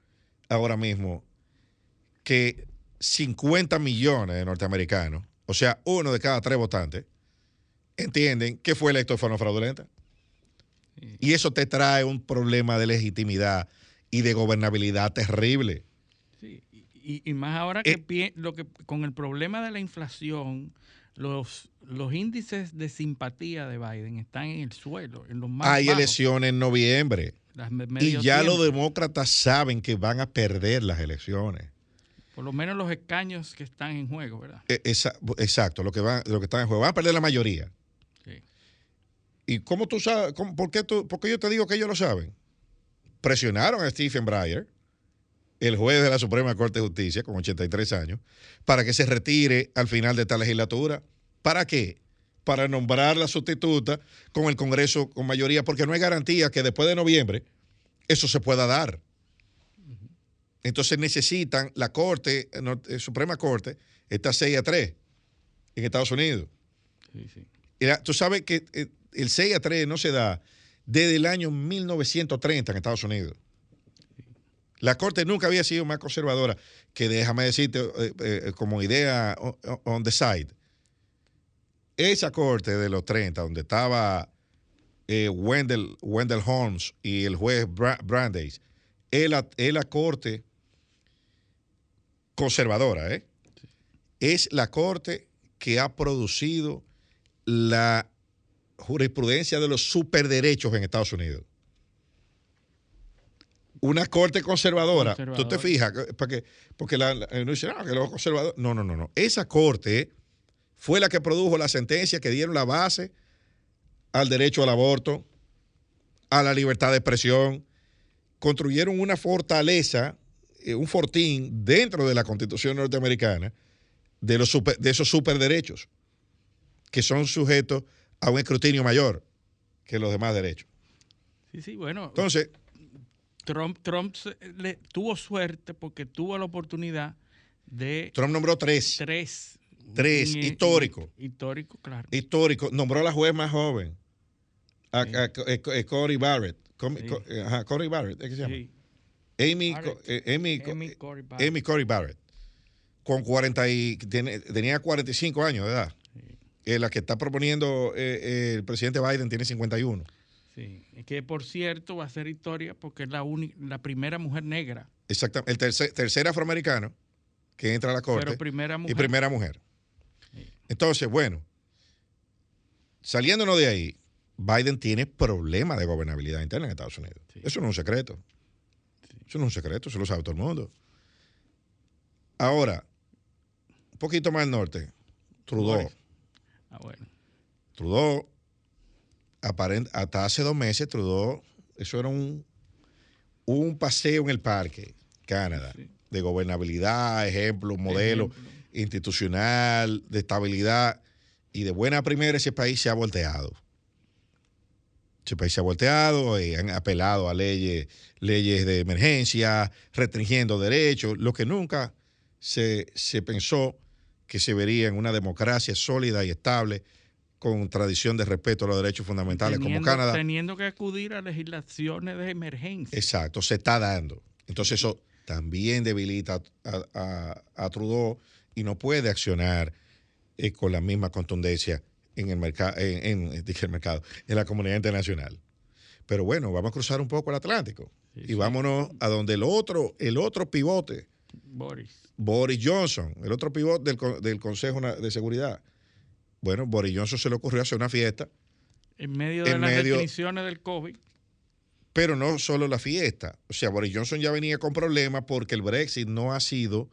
ahora mismo que 50 millones de norteamericanos, o sea, uno de cada tres votantes, entienden que fue electo de forma fraudulenta. Y eso te trae un problema de legitimidad y de gobernabilidad terrible. Sí, y, más ahora que, eh, lo que con el problema de la inflación, los, los índices de simpatía de Biden están en el suelo, en los más Hay elecciones en noviembre. y ya los demócratas saben que van a perder las elecciones. Por lo menos los escaños que están en juego, ¿verdad? E, exacto, lo que, va, lo que están en juego. Van a perder la mayoría. ¿Y cómo tú sabes? por, qué tú, yo te digo que ellos lo saben? Presionaron a Stephen Breyer, el juez de la Suprema Corte de Justicia, con 83 años, para que se retire al final de esta legislatura. ¿Para qué? Para nombrar la sustituta con el Congreso con mayoría, porque no hay garantía que después de noviembre eso se pueda dar. Entonces necesitan la Corte, la eh, Suprema Corte, está 6 a 3 en Estados Unidos. Sí, sí. tú sabes que eh, el 6 a 3 no se da desde el año 1930 en Estados Unidos. La Corte nunca había sido más conservadora que, déjame decirte, eh, eh, como idea on, the side. Esa Corte de los 30, donde estaba eh, Wendell, Wendell, Holmes y el juez Brandeis, es la, es la Corte conservadora, ¿eh? Es la Corte que ha producido la jurisprudencia de los superderechos en Estados Unidos. Una corte conservadora, tú te fijas, porque, porque la, no dice, no, que los conservadores. No, no, no, no. Esa corte fue la que produjo la sentencia que dieron la base al derecho al aborto, a la libertad de expresión. Construyeron una fortaleza, eh, un fortín dentro de la constitución norteamericana de, los de esos superderechos que son sujetos a un escrutinio mayor que los demás derechos. Sí, sí, bueno. Entonces. Trump, Trump le, tuvo suerte porque tuvo la oportunidad de. Trump nombró tres. Tres. Tres, histórico. Histórico, claro. Histórico. Nombró a la juez más joven, a, Cory Barrett. ajá, Cory Barrett, ¿qué se llama? Amy, eh, Amy, Amy, Cory Barrett. Amy Cory Barrett. Con 40 y, tenía 45 años de edad. Eh, la que está proponiendo eh, eh, el presidente Biden tiene 51. Sí, que por cierto va a ser historia porque es la, la primera mujer negra. Exactamente, el tercer, afroamericano que entra a la corte. Pero primera mujer. Y primera mujer. Entonces, bueno, saliéndonos de ahí, Biden tiene problemas de gobernabilidad interna en Estados Unidos. Eso no es un secreto. Eso no es un secreto, eso lo sabe todo el mundo. Ahora, un poquito más al norte, Trudeau. Ah, bueno. Trudeau, hasta hace dos meses, Trudeau, eso era un, un paseo en el parque, Canadá, de gobernabilidad, ejemplo, modelo institucional, de estabilidad. Y de buena primera ese país se ha volteado. Ese país se ha volteado, y han apelado a leyes, leyes de emergencia, restringiendo derechos, lo que nunca se, se pensó que se vería en una democracia sólida y estable con tradición de respeto a los derechos fundamentales como Canadá. Teniendo que acudir a legislaciones de emergencia. Exacto, se está dando. Entonces eso también debilita a, Trudeau y no puede accionar eh, con la misma contundencia en el, mercado, en, el mercado, en la comunidad internacional. Pero bueno, vamos a cruzar un poco el Atlántico y vámonos a donde el otro, el otro pivote Boris. Boris Johnson, el otro pivote del, Consejo de Seguridad, Bueno, Boris Johnson se le ocurrió hacer una fiesta, En medio de En las medio- restricciones del COVID. pero no solo la fiesta. O sea, Boris Johnson ya venía con problemas porque el Brexit no ha sido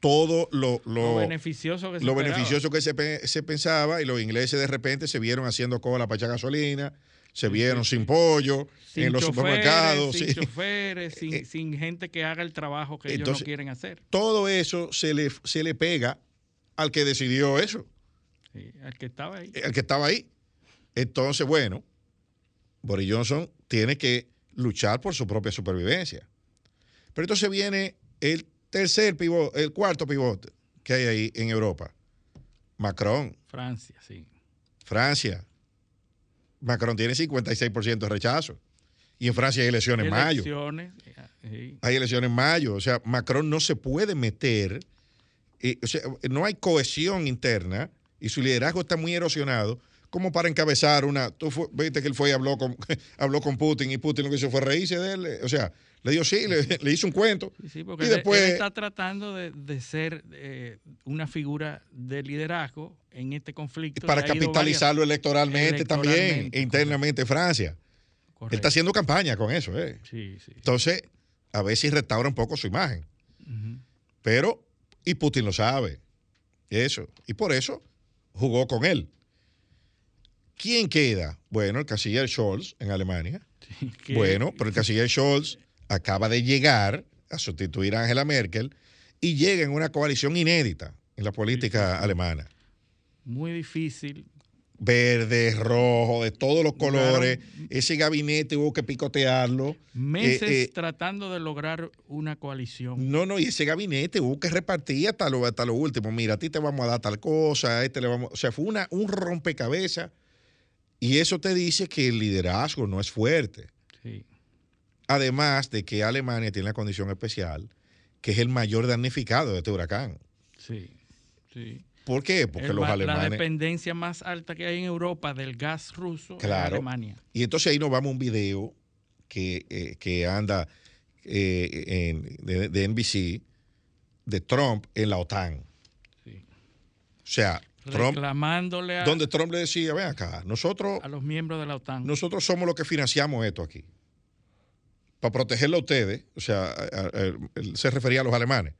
todo lo, Lo, lo, beneficioso que se lo esperaba. beneficioso que se, pe- se pensaba y los ingleses de repente se vieron haciendo cola para echar gasolina, se vieron sin pollo Sin en los choferes, supermercados. Sin sí. choferes, sin, Eh, sin gente que haga el trabajo que ellos no quieren hacer. Todo eso se le, se le pega al que decidió eso, Sí, al que estaba ahí. al que estaba ahí. Entonces, bueno, Boris Johnson tiene que luchar por su propia supervivencia. Pero entonces viene el tercer pivote, el cuarto pivote que hay ahí en Europa. Macron, Francia, sí. Francia. Macron tiene 56% de rechazo. Y en Francia hay elecciones en mayo. Sí. Hay elecciones en mayo. O sea, Macron no se puede meter. eh, o sea, no hay cohesión interna y su liderazgo está muy erosionado como para encabezar una. Tú viste que él fue y habló con, habló con Putin y Putin lo que hizo fue reírse de él. O sea, le dio sí, le, le hizo un cuento. Sí, sí, porque y él- después. él está tratando de, de ser eh, una figura de liderazgo en este conflicto. para capitalizarlo electoralmente, también, Electoralmente, internamente en Francia. Él Correcto. está haciendo campaña con eso. Eh. Sí, sí. Entonces, a ver si restaura un poco su imagen. Pero, y Putin lo sabe. Eso. Y por eso jugó con él. ¿Quién queda? Bueno, el canciller Scholz en Alemania. Bueno, pero el canciller Scholz acaba de llegar a sustituir a Angela Merkel y llega en una coalición inédita en la política alemana. Muy difícil. Verde, rojo, de todos los colores. Ese gabinete hubo que picotearlo. Meses Eh, eh, tratando de lograr una coalición. No, no, y ese gabinete hubo que repartir hasta lo, hasta lo último. Mira, a ti te vamos a dar tal cosa, a este le vamos. O sea, fue una, un rompecabezas. Y eso te dice que el liderazgo no es fuerte. Sí. Además de que Alemania tiene la condición especial, que es el mayor damnificado de este huracán. Sí, sí. ¿Por qué? Porque El los ma- La alemanes. dependencia más alta que hay en Europa del gas ruso Claro. Alemania. Y entonces ahí nos vamos a un video que, eh, que anda eh, en- de, de NBC de Trump en la OTAN. Sí. O sea, Trump, Reclamándole a, donde Trump le decía, ven acá, nosotros, a los miembros de la OTAN. nosotros somos los que financiamos esto aquí. Para protegerlo a ustedes, o sea, a- a- a- él se refería a los alemanes,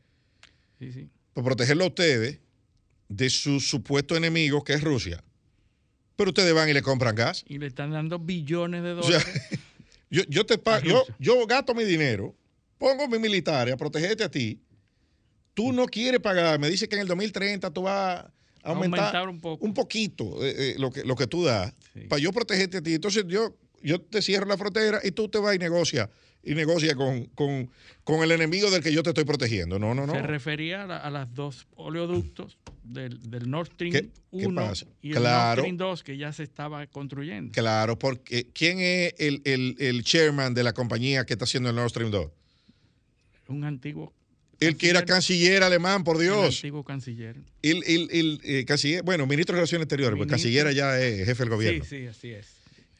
Sí, sí. para protegerlo a ustedes de su supuesto enemigo que es Rusia. Pero ustedes van y le compran gas. Y le están dando billones de O sea, dólares. yo, yo te yo, yo gasto mi dinero, pongo mis militares a protegerte a ti. Tú no quieres pagar, me dice que en el 2030 tú vas aumentar, Aumentar un poco. un poquito eh, eh, lo, que, lo que tú das Sí. para yo protegerte a ti. Entonces yo, yo te cierro la frontera y tú te vas y negocia y negocia con, con, con el enemigo del que yo te estoy protegiendo. No, no, no. Se refería a, la- a las dos oleoductos del, del Nord Stream ¿Qué- qué 1 pasa? y el Claro. Nord Stream 2 que ya se estaba construyendo. Claro, porque ¿quién es el, el, el chairman de la compañía que está haciendo el Nord Stream 2? Un antiguo, El que era canciller alemán, por el Dios. antiguo canciller. El, el- el, eh, canciller, bueno, ministro de Relaciones Exteriores, porque Ministro. canciller ya es jefe del gobierno. Sí, sí, así es.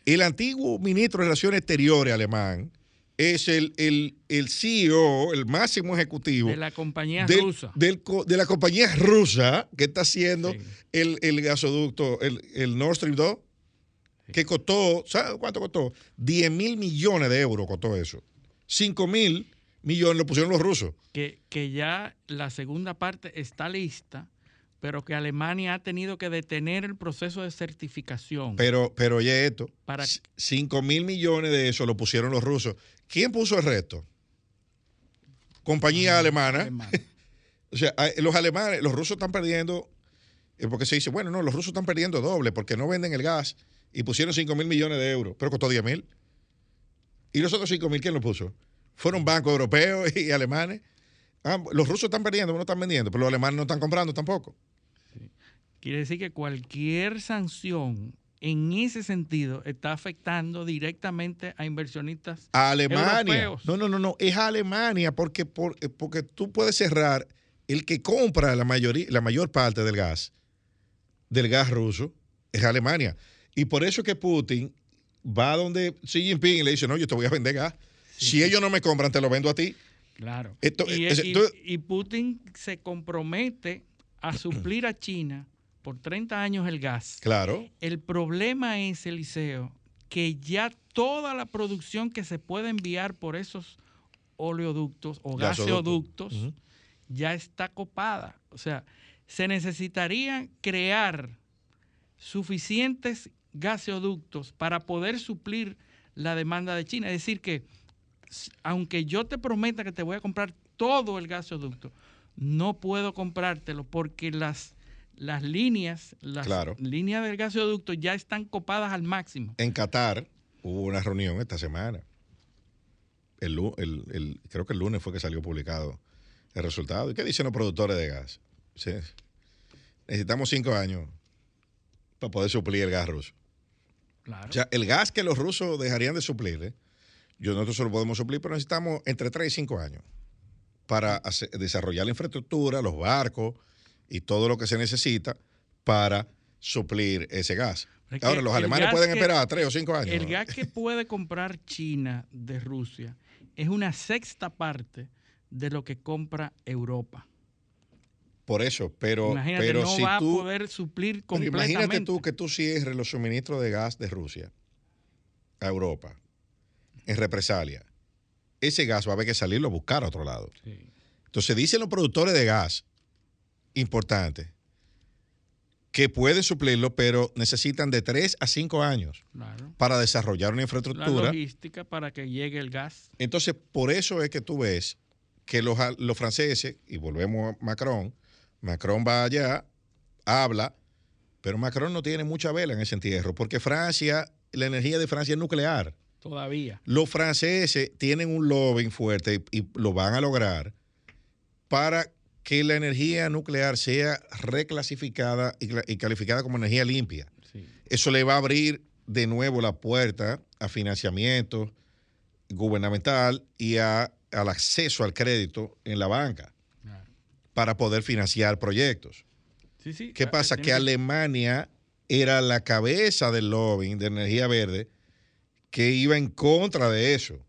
El antiguo ministro de Relaciones Exteriores alemán es el, el, el CEO, el máximo ejecutivo De la compañía del- rusa. del de la compañía rusa que está haciendo Sí. el, el gasoducto, el, el Nord Stream 2, que costó, ¿sabes cuánto costó? 10 mil millones de euros costó eso. 5 mil millones lo pusieron los rusos. que, que ya la segunda parte está lista, pero que Alemania ha tenido que detener el proceso de certificación. Pero, pero oye esto, Para- 5 mil millones de eso lo pusieron los rusos. ¿Quién puso el resto? Compañía alemana. Alemania. O sea, los alemanes, los rusos están perdiendo, eh, porque se dice, bueno, no, los rusos están perdiendo doble porque no venden el gas y pusieron 5 mil millones de euros, pero costó 10 mil. ¿Y los otros 5 mil quién lo puso? Fueron bancos europeos y alemanes. Ah, los rusos están perdiendo, no están vendiendo, pero los alemanes no están comprando tampoco. Quiere decir que cualquier sanción en ese sentido está afectando directamente a inversionistas A Alemania. europeos. No, no, no, no, es a Alemania porque, por- eh, porque tú puedes cerrar el que compra la, mayoría, la mayor parte del gas, del gas ruso, es Alemania. Y por eso es que Putin va donde Xi Jinping y le dice, no, yo te voy a vender gas. Si ellos no me compran, te lo vendo a ti. Claro. Esto- y, ese- y- tú- y Putin se compromete a suplir a China por 30 años el gas. Claro. El problema es, Eliseo, que ya toda la producción que se puede enviar por esos oleoductos o gaseoductos ya está copada. O sea, se necesitaría crear suficientes gaseoductos para poder suplir la demanda de China. Es decir, que aunque yo te prometa que te voy a comprar todo el gasoducto, no puedo comprártelo porque las, las líneas, las líneas del gasoducto ya están copadas al máximo. En Qatar hubo una reunión esta semana. El, creo que el lunes fue que salió publicado el resultado. ¿Y qué dicen los productores de gas? Necesitamos cinco años para poder suplir el gas ruso. O sea, el gas que los rusos dejarían de suplir, ¿eh? Yo nosotros solo podemos suplir, pero necesitamos entre 3 y 5 años para desarrollar la infraestructura, los barcos y todo lo que se necesita para suplir ese gas. Ahora, los alemanes pueden esperar 3 o 5 años. El gas que puede comprar China de Rusia es una sexta parte de lo que compra Europa. Por eso, pero, imagínate, pero no si va tú, a poder suplir completamente. Imagínate tú que tú cierres los suministros de gas de Rusia a Europa en represalia. Ese gas va a haber que salirlo a buscar a otro lado. Entonces dicen los productores de gas, importante, que pueden suplirlo, pero necesitan de 3 a 5 años para desarrollar una infraestructura. La logística para que llegue el gas. Entonces, por eso es que tú ves que los, los franceses, y volvemos a Macron, Macron va allá, habla, pero Macron no tiene mucha vela en ese entierro, porque Francia, la energía de Francia es nuclear. Todavía. Los franceses tienen un lobbying fuerte y, lo van a lograr para que la energía nuclear sea reclasificada y, calificada como energía limpia. Eso le va a abrir de nuevo la puerta a financiamiento gubernamental y a, al acceso al crédito en la banca para poder financiar proyectos. ¿Qué pasa? Que Alemania era la cabeza del lobbying de energía verde que iba en contra de eso.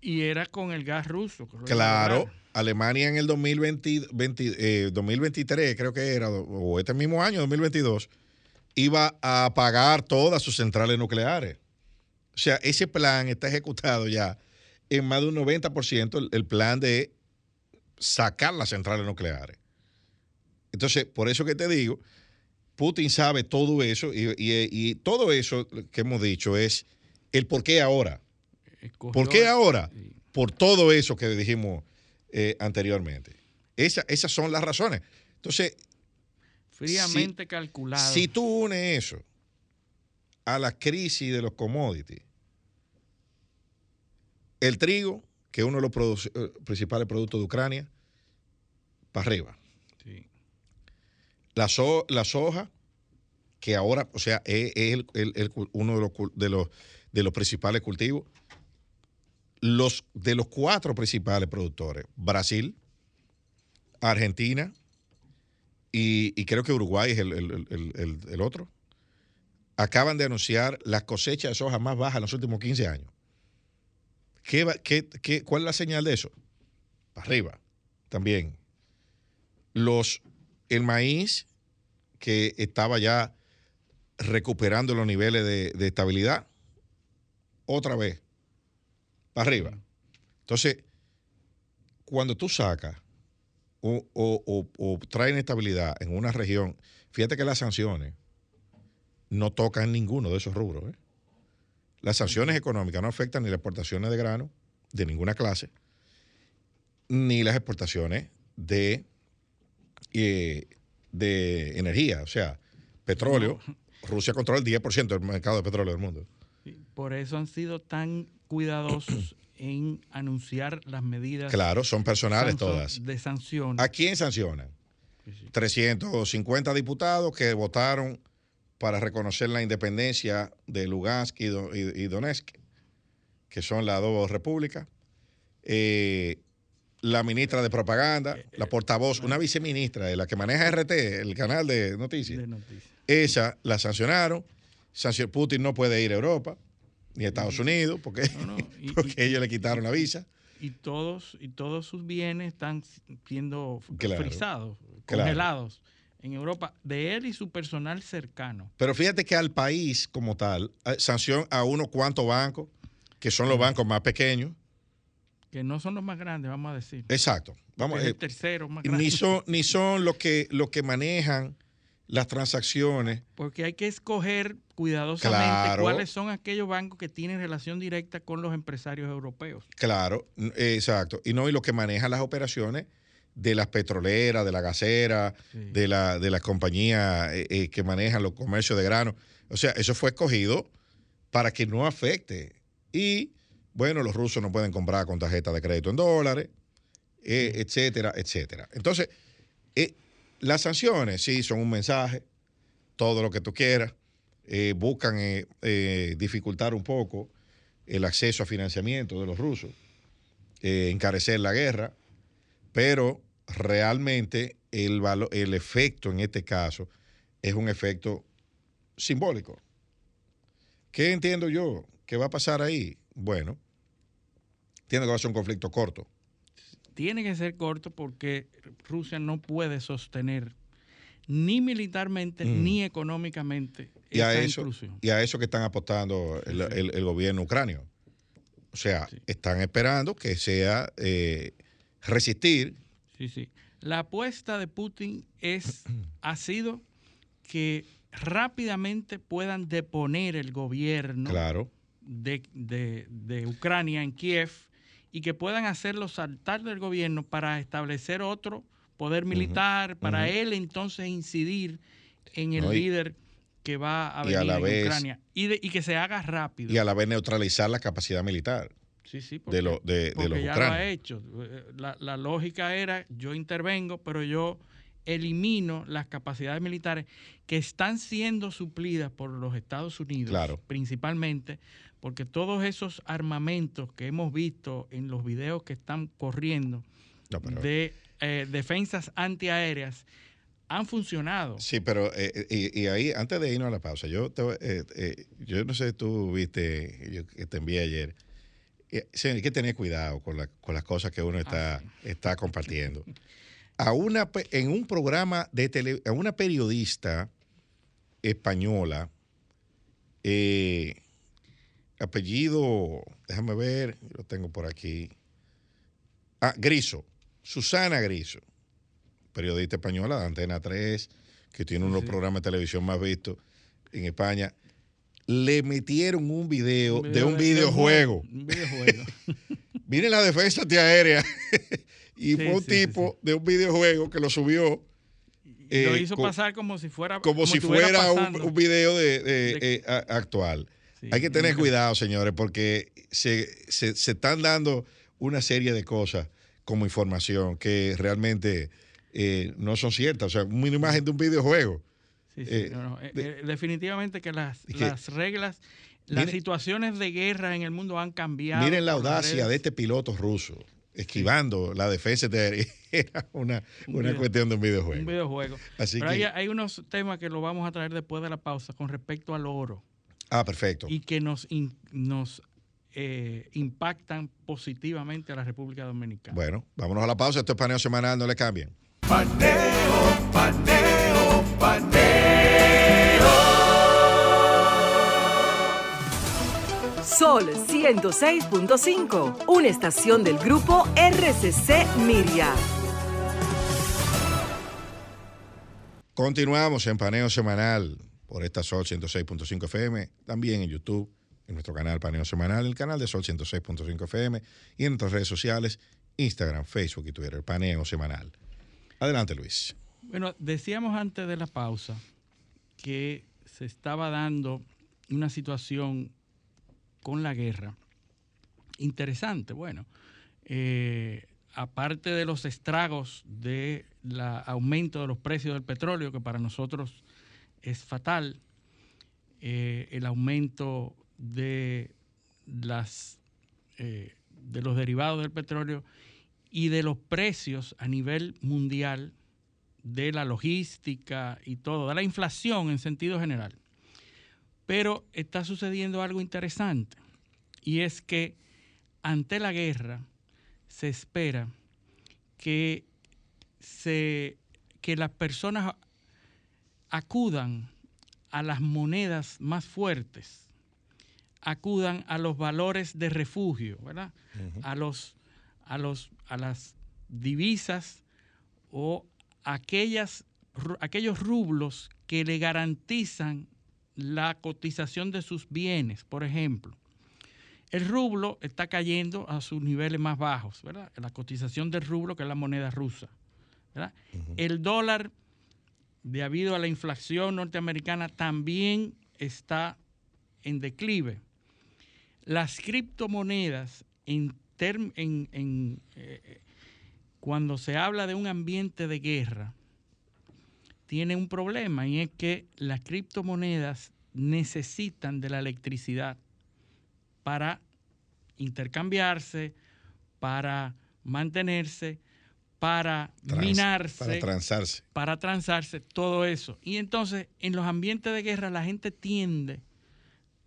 Y era con el gas ruso. Claro, Alemania en el 2020, 2023, eh, creo que era, o este mismo año, 2022, iba a apagar todas sus centrales nucleares. O sea, ese plan está ejecutado ya en más de un 90%, el plan de sacar las centrales nucleares. Entonces, por eso que te digo, Putin sabe todo eso y, todo eso que hemos dicho es el por qué ahora. ¿Por qué ahora? Por todo eso que dijimos eh, anteriormente. esas son las razones. Entonces, fríamente calculado. Si tú unes eso a la crisis de los commodities, el trigo, que es uno de los eh, principales productos de Ucrania, para arriba. La, soja, que ahora, o sea, es, uno de los, de los, de los principales cultivos. Los, de los cuatro principales productores, Brasil, Argentina y, creo que Uruguay es el, otro, acaban de anunciar las cosechas de soja más bajas en los últimos 15 años. ¿Qué, qué, cuál es la señal de eso? Arriba, también los, el maíz que estaba ya recuperando los niveles de, estabilidad, otra vez, para arriba. Entonces, cuando tú sacas o, o, o, traes inestabilidad en una región, fíjate que las sanciones no tocan ninguno de esos rubros. ¿eh? Las sanciones económicas no afectan ni las exportaciones de grano de ninguna clase, ni las exportaciones de eh, de energía, o sea, petróleo. Rusia controla el 10% del mercado de petróleo del mundo. por eso han sido tan cuidadosos en anunciar las medidas. Claro, son personales todas. De sanción. ¿A quién sancionan? 350 diputados que votaron para reconocer la independencia de Lugansk y, Donetsk, que son las dos repúblicas. Eh, la ministra de propaganda, eh, la portavoz, una viceministra, la que maneja RT, el canal de noticias. Esa la sancionaron. Putin no puede ir a Europa ni a Estados Unidos porque, porque ellos le quitaron la visa. Y todos, y todos sus bienes están siendo frisados, congelados en Europa de él y su personal cercano. Pero fíjate que al país como tal, eh, sanción a unos cuantos bancos, que son los bancos más pequeños. Que no son los más grandes, vamos a decir. Exacto. Vamos, Es el tercero más grande. ni son, ni son los que, los que manejan las transacciones. Porque hay que escoger cuidadosamente Claro. cuáles son aquellos bancos que tienen relación directa con los empresarios europeos. Claro, exacto. Y no, y los que manejan las operaciones de las petroleras, de la gasera, Sí. de, la, de las compañías eh, eh, que manejan los comercios de grano. O sea, eso fue escogido para que no afecte. Y, bueno, los rusos no pueden comprar con tarjeta de crédito en dólares, eh, etcétera, etcétera. Entonces, eh, las sanciones, sí, son un mensaje, todo lo que tú quieras, eh, buscan eh, eh, dificultar un poco el acceso a financiamiento de los rusos, encarecer la guerra, pero realmente el, el efecto en este caso es un efecto simbólico. ¿Qué entiendo yo? ¿Qué va a pasar ahí? Bueno, tiene que ser un conflicto corto. Tiene que ser corto porque Rusia no puede sostener ni militarmente Mm. ni económicamente Y a, esa eso, inclusión. y a eso que están apostando el, el- el gobierno ucranio. O sea, Sí. están esperando que sea eh, resistir. Sí, sí. La apuesta de Putin es, ha sido que rápidamente puedan deponer el gobierno Claro. de, de- de Ucrania en Kiev y que puedan hacerlo saltar del gobierno para establecer otro poder militar, para él entonces incidir en el No, y- líder que va a a venir la en Ucrania y, de- y que se haga rápido. Y a la vez neutralizar la capacidad militar Sí, sí, de, lo- de, de porque los ya lo ha ucranios. hecho. La, la lógica era, yo intervengo, pero yo elimino las capacidades militares que están siendo suplidas por los Estados Unidos, Claro. principalmente, porque todos esos armamentos que hemos visto en los videos que están corriendo No, de eh, defensas antiaéreas han funcionado. Sí, pero eh, eh, y, y ahí, antes de irnos a la pausa, yo te eh, eh, yo no sé si tú viste, yo que te envié ayer, hay que tener cuidado con, la- con las cosas que uno está, Ah, está compartiendo. A una, en un programa de tele, a una periodista española, eh, apellido, déjame ver, lo tengo por aquí. Ah, Griso, Susana Griso, periodista española de Antena 3, que tiene uno de los programas de televisión más vistos en España, le metieron un video, de un de- videojuego. Un videojuego. Viene la defensa antiaérea y Sí, fue un sí, tipo de un videojuego que lo subió eh, lo hizo pasar como si fuera como, si estuviera fuera un, video de, de, De- eh, actual. Sí, Hay que tener cuidado, señores, porque se, se- se están dando una serie de cosas como información que realmente eh, no son ciertas. O sea, una imagen de un videojuego. Sí, sí, Eh, no, no, eh, de- definitivamente que las, que- las reglas, las situaciones de guerra en el mundo han cambiado. Miren la audacia de este piloto ruso esquivando la defensa de Era una, Un una cuestión de un videojuego. Un videojuego. Así Pero que, hay, hay unos temas que lo vamos a traer después de la pausa con respecto al oro ah, perfecto. y que nos, in- nos eh, impactan positivamente a la República Dominicana. Bueno, vámonos a la pausa. Esto es paneo semanal, no le cambien. Paneo, paneo, paneo. Sol 106.5, una estación del grupo RCC Miria. Continuamos en Paneo Semanal por esta Sol 106.5 FM, también en YouTube, en nuestro canal Paneo Semanal, el canal de Sol 106.5 FM y en nuestras redes sociales, Instagram, Facebook y Twitter, Paneo Semanal. Adelante, Luis. Bueno, decíamos antes de la pausa que se estaba dando una situación con la guerra interesante. Bueno, eh, aparte de los estragos del aumento de los precios del petróleo, que para nosotros es fatal, eh, el aumento de las eh, de los derivados del petróleo y de los precios a nivel mundial de la logística y todo, de la inflación en sentido general. Pero está sucediendo algo interesante y es que ante la guerra se espera que, se, que las personas acudan a las monedas más fuertes, acudan a los valores de refugio, ¿verdad? a, los, a, los, a las divisas o aquellas, aquellos rublos que le garantizan la cotización de sus bienes, por ejemplo. El rublo está cayendo a sus niveles más bajos, ¿verdad? La cotización del rublo, que es la moneda rusa. El dólar, debido a la inflación norteamericana, también está en declive. Las criptomonedas, eh, cuando se habla de un ambiente de guerra, tiene un problema y es que las criptomonedas necesitan de la electricidad para intercambiarse, para mantenerse, para minarse, para transarse. Para transarse, todo eso. Y entonces, en los ambientes de guerra, la gente tiende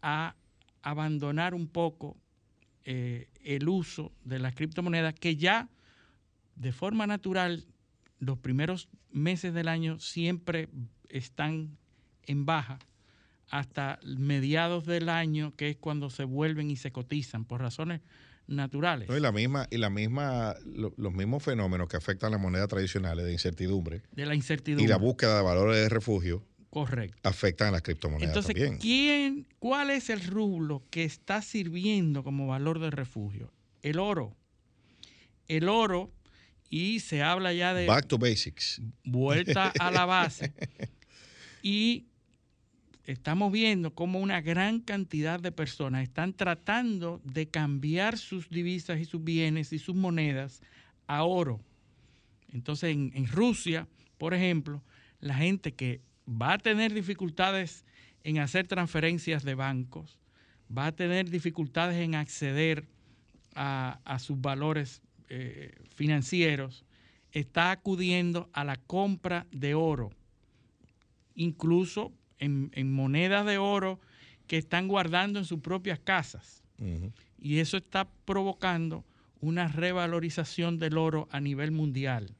a abandonar un poco eh, el uso de las criptomonedas que ya de forma natural los primeros meses del año siempre están en baja hasta mediados del año, que es cuando se vuelven y se cotizan por razones naturales. y la misma, y la misma, los mismos fenómenos que afectan las monedas tradicionales de incertidumbre. De la incertidumbre. Y la búsqueda de valores de refugio. Correcto. Afectan a las criptomonedas Entonces, ¿quién, ¿cuál es el rublo que está sirviendo como valor de refugio? El oro. El oro, y se habla ya de... Back to basics. Vuelta a la base. y estamos viendo cómo una gran cantidad de personas están tratando de cambiar sus divisas y sus bienes y sus monedas a oro. Entonces, en, Rusia, por ejemplo, la gente que va a tener dificultades en hacer transferencias de bancos, va a tener dificultades en acceder a, sus valores eh, financieros, está acudiendo a la compra de oro. Incluso en, monedas de oro que están guardando en sus propias casas. Y eso está provocando una revalorización del oro a nivel mundial.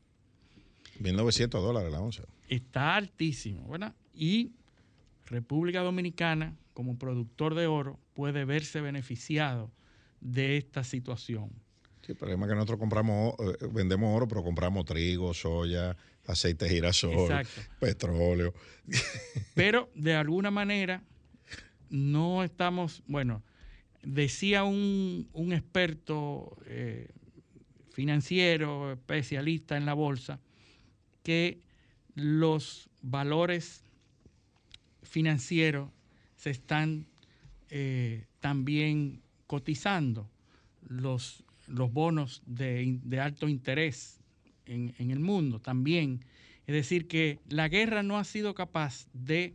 1.900 dólares la onza. Está altísimo, ¿verdad? Y República Dominicana, como productor de oro, puede verse beneficiado de esta situación. Sí, el problema es que nosotros compramos, eh, vendemos oro, pero compramos trigo, soya, aceite de girasol, petróleo. Pero de alguna manera no estamos, bueno, decía un, experto eh, financiero, especialista en la bolsa, que los valores financieros se están eh, también cotizando, los, los bonos de, de alto interés en, el mundo también. Es decir, que la guerra no ha sido capaz de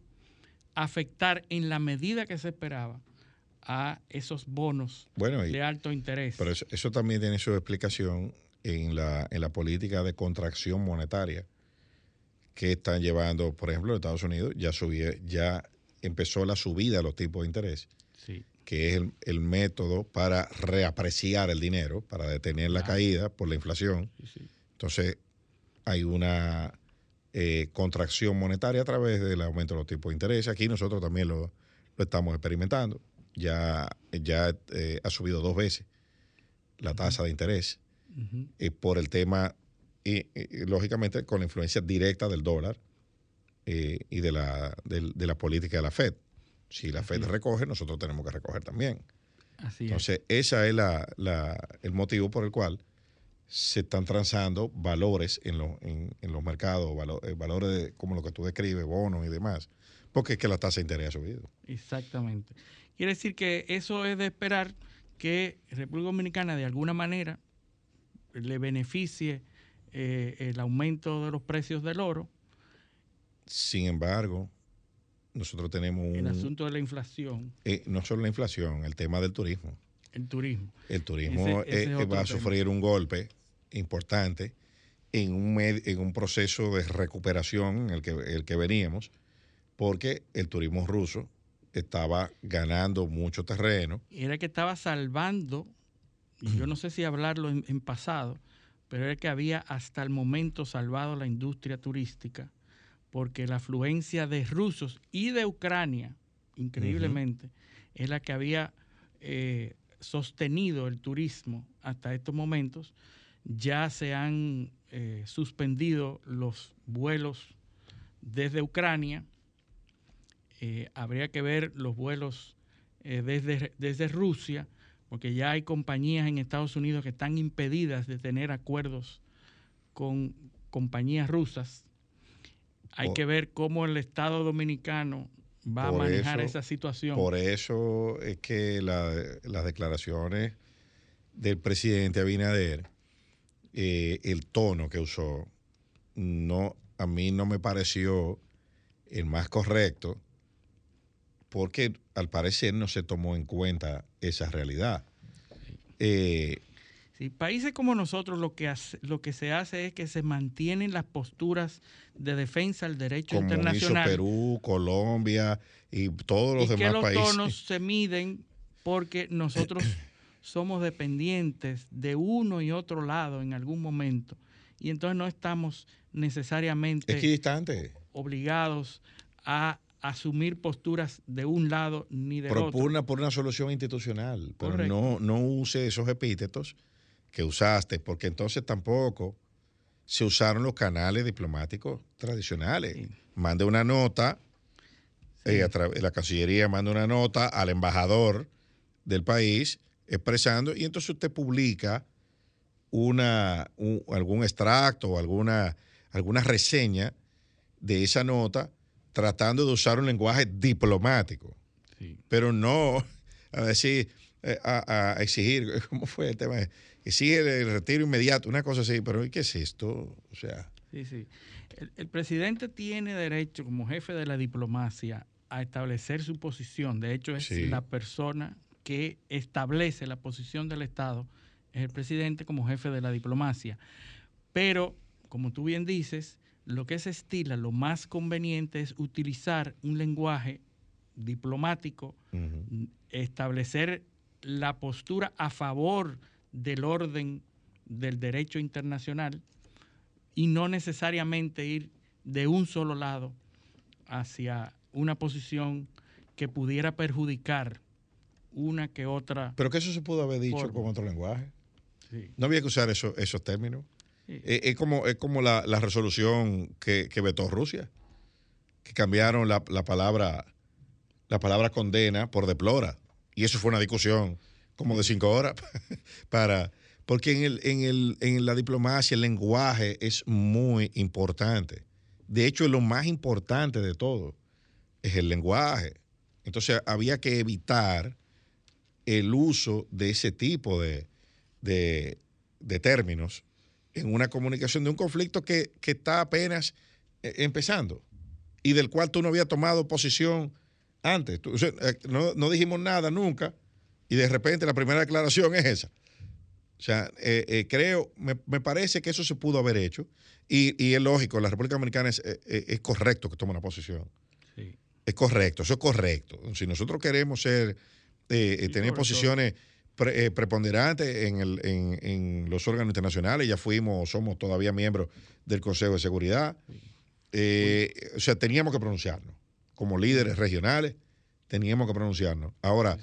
afectar en la medida que se esperaba a esos bonos de alto interés. Pero eso, también tiene su explicación en la, en la política de contracción monetaria que están llevando, por ejemplo, Estados Unidos ya subió, ya empezó la subida de los tipos de interés, que es el, método para reapreciar el dinero, para detener la caída por la inflación. Entonces, hay una eh, contracción monetaria a través del aumento de los tipos de interés. Aquí nosotros también lo, estamos experimentando. Ya, ya eh, ha subido dos veces la tasa de interés eh, por el tema, y, lógicamente con la influencia directa del dólar y de la, de, la política de la Fed. Si la Fed recoge, nosotros tenemos que recoger también. Así Entonces, ese es la, el motivo por el cual se están transando valores en, en, los mercados, eh, valores como lo que tú describes, bonos y demás, porque es que la tasa de interés ha subido. Exactamente. Quiere decir que eso es de esperar que República Dominicana de alguna manera le beneficie eh, el aumento de los precios del oro. Sin embargo, nosotros tenemos un... El asunto de la inflación. Eh, no solo la inflación, el tema del turismo. El turismo. El turismo va a sufrir un golpe importante en un, en un proceso de recuperación en el que, el que veníamos, porque el turismo ruso estaba ganando mucho terreno. Era que estaba salvando, yo no sé si hablarlo en, pasado, pero era que había hasta el momento salvado la industria turística, porque la afluencia de rusos y de Ucrania, increíblemente, es la que había eh, sostenido el turismo hasta estos momentos. Ya se han eh, suspendido los vuelos desde Ucrania. Eh, habría que ver los vuelos desde, desde Rusia, porque ya hay compañías en Estados Unidos que están impedidas de tener acuerdos con compañías rusas. Hay que ver cómo el Estado dominicano va a manejar esa situación. Por eso es que las declaraciones del presidente Abinader, eh, el tono que usó, no, a mí no me pareció el más correcto, porque al parecer no se tomó en cuenta esa realidad. Eh, países como nosotros lo que, lo que se hace es que se mantienen las posturas de defensa del derecho como internacional. Hizo Perú, Colombia y todos los y demás que los tonos se miden porque nosotros somos dependientes de uno y otro lado en algún momento. Y entonces no estamos necesariamente obligados a asumir posturas de un lado ni del Propugna por una solución institucional, pero no, no use esos epítetos que usaste, porque entonces tampoco se usaron los canales diplomáticos tradicionales. Mande una nota, eh, la Cancillería manda una nota al embajador del país expresando, y entonces usted publica una, algún extracto o alguna, alguna reseña de esa nota tratando de usar un lenguaje diplomático, pero no a decir, eh, a, exigir, ¿cómo fue el tema? Exige el retiro inmediato, una cosa así, pero ¿qué es esto? O sea. Sí, sí. El, presidente tiene derecho, como jefe de la diplomacia, a establecer su posición. De hecho, es la persona que establece la posición del Estado, es el presidente como jefe de la diplomacia. Pero, como tú bien dices, lo que se estila, lo más conveniente es utilizar un lenguaje diplomático, establecer la postura a favor del orden del derecho internacional y no necesariamente ir de un solo lado hacia una posición que pudiera perjudicar una que otra. Pero que eso se pudo haber dicho con otro lenguaje. No había que usar esos términos. Eh, es, como, es como la, resolución que, vetó Rusia, que cambiaron la, palabra la palabra condena por deplora. Y eso fue una discusión como de cinco horas para porque en, el, en, el, en la diplomacia el lenguaje es muy importante. De hecho, lo más importante de todo es el lenguaje. Entonces había que evitar el uso de ese tipo de, de términos en una comunicación de un conflicto que, está apenas eh, empezando y del cual tú no habías tomado posición antes. Eh, no, dijimos nada nunca y de repente la primera declaración es esa. O sea, eh, creo, me, parece que eso se pudo haber hecho y, es lógico, la República Dominicana es, correcto que tome una posición. Es correcto, eso es correcto. Si nosotros queremos ser, tener posiciones eh, preponderante en, el, en, los órganos internacionales, ya fuimos, somos todavía miembros del Consejo de Seguridad. Eh, o sea, teníamos que pronunciarnos. Como líderes regionales, teníamos que pronunciarnos. Ahora,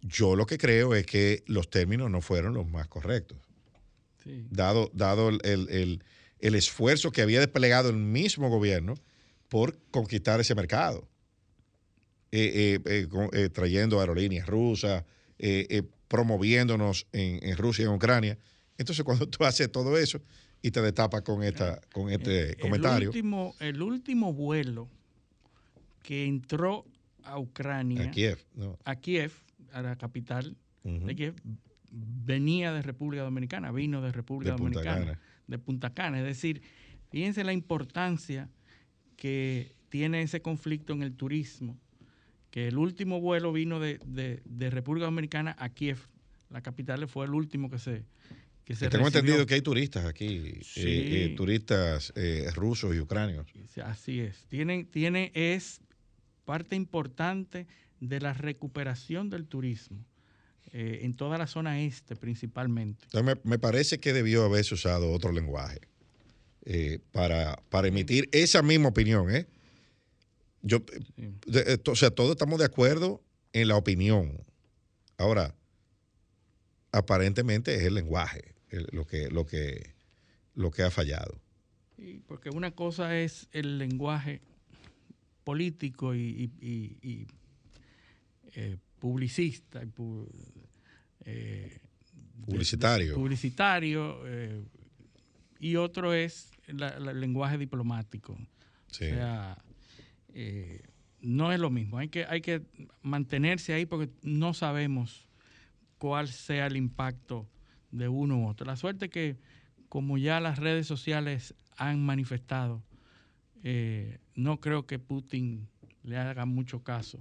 yo lo que creo es que los términos no fueron los más correctos. Dado, dado el, esfuerzo que había desplegado el mismo gobierno por conquistar ese mercado. Eh, trayendo aerolíneas rusas, promoviéndonos en, Rusia y en Ucrania. Entonces, cuando tú haces todo eso y te destapas con, esta, con este comentario. Último, el último vuelo que entró a Ucrania. A Kiev, ¿no? A Kiev, a la capital de Kiev, venía de República Dominicana, vino de República Dominicana, de Punta Cana. Es decir, fíjense la importancia que tiene ese conflicto en el turismo que el último vuelo vino de, República Dominicana a Kiev, la capital, fue el último que se, que se Tengo entendido que hay turistas aquí, eh, eh, turistas eh, rusos y ucranios. Así es. Tienen, tiene, es parte importante de la recuperación del turismo. en toda la zona este principalmente. me, me, parece que debió haberse usado otro lenguaje. eh, para, para emitir esa misma opinión. ¿eh? Yo, de- o sea, todos estamos de acuerdo en la opinión. Ahora, aparentemente es el lenguaje el- lo, que, lo, que, lo que ha fallado. Sí, porque una cosa es el lenguaje político y, y- y- y, eh, publicista, eh, Publicitario. publicitario, eh, y otro es la- la- el lenguaje diplomático. Sí. O sea, eh, no es lo mismo. Hay que, hay que mantenerse ahí porque no sabemos cuál sea el impacto de uno u otro. La suerte que, como ya las redes sociales han manifestado, eh, no creo que Putin le haga mucho caso.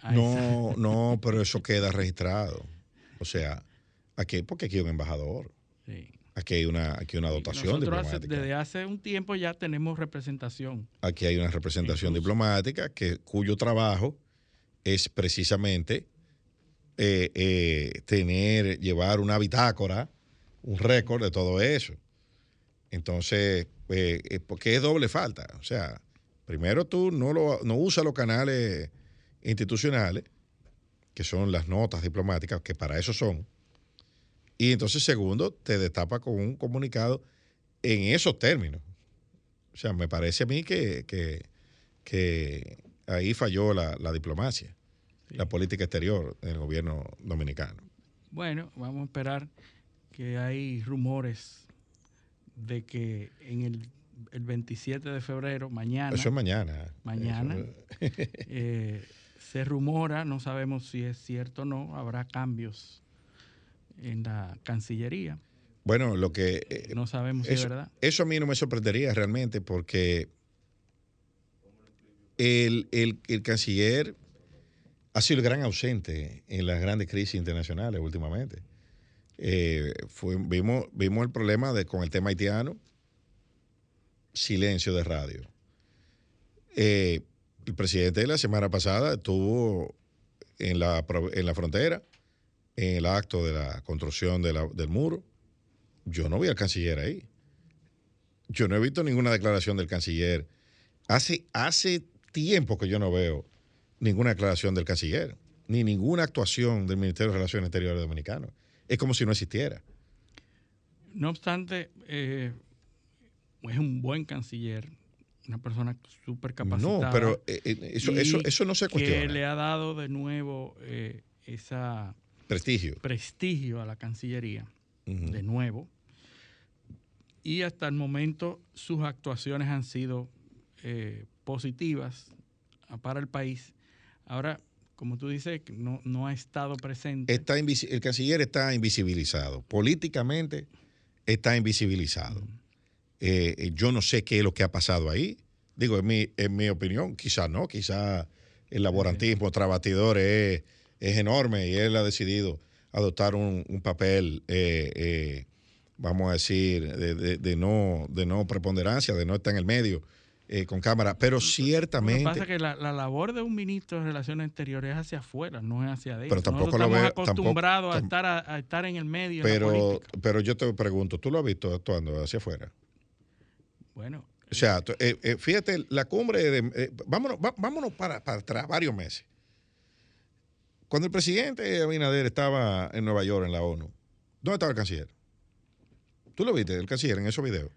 a esa- No, no, pero eso queda registrado. O sea, aquí, porque aquí hay un embajador, Sí. Aquí hay una, aquí hay una dotación Nosotros hace- diplomática. desde hace un tiempo ya tenemos representación. Aquí hay una representación Incluso. diplomática que, cuyo trabajo es precisamente eh, eh, tener, llevar una bitácora, un récord de todo eso. Entonces, eh, eh, porque es doble falta. O sea, primero tú no, lo, no usas los canales institucionales, que son las notas diplomáticas, que para eso son. Y entonces, segundo, te destapa con un comunicado en esos términos. O sea, me parece a mí que, que, que ahí falló la, la diplomacia, la política exterior del gobierno dominicano. Bueno, vamos a esperar que hay rumores de que en el, el 27 de febrero, mañana, Eso es mañana. Mañana. Eh, se rumora, no sabemos si es cierto o no, habrá cambios en la Cancillería. bueno, lo que... eh, No sabemos si es eso, verdad. eso a mí no me sorprendería realmente porque el, el- el canciller ha sido el gran ausente en las grandes crisis internacionales últimamente. Eh, fue- vimos, vimos el problema de, con el tema haitiano, silencio de radio. Eh, el presidente la semana pasada estuvo en la, en la frontera, en el acto de la construcción de la- del muro. Yo no vi al canciller ahí. Yo no he visto ninguna declaración del canciller. Hace, hace tiempo que yo no veo ninguna declaración del canciller, ni ninguna actuación del Ministerio de Relaciones Exteriores Dominicano. Es como si no existiera. No obstante, eh, es un buen canciller, una persona súper capacitada. No, pero eh, eh, eso, eso, eso no se Que cuestiona. le ha dado de nuevo eh, esa Prestigio. prestigio a la Cancillería, de nuevo. Y hasta el momento sus actuaciones han sido eh, positivas ah, para el país. Ahora, como tú dices, no, no ha estado presente. Está el canciller está invisibilizado. Políticamente está invisibilizado. Eh, eh, yo no sé qué es lo que ha pasado ahí. Digo, en mi, en mi opinión, quizá no, quizá el laborantismo batidores es, es enorme y él ha decidido adoptar un, un papel, eh, eh, vamos a decir, de, de- de no, de no preponderancia, de no estar en el medio eh, con cámara, pero Lo que ciertamente... pasa es que la, la labor de un ministro de Relaciones Exteriores es hacia afuera, no es hacia adentro. Pero tampoco Nosotros lo estamos veo- tampoco- acostumbrados a, tam- estar a, a estar en el medio de la pero, política. pero yo te pregunto, ¿tú lo has visto actuando hacia afuera? Bueno, O sea, eh, eh, fíjate, la cumbre de... vámonos va- vámonos para, para atrás varios meses. Cuando el presidente Abinader estaba en Nueva York, en la ONU, ¿dónde estaba el canciller? ¿Tú lo viste, el canciller, en esos videos?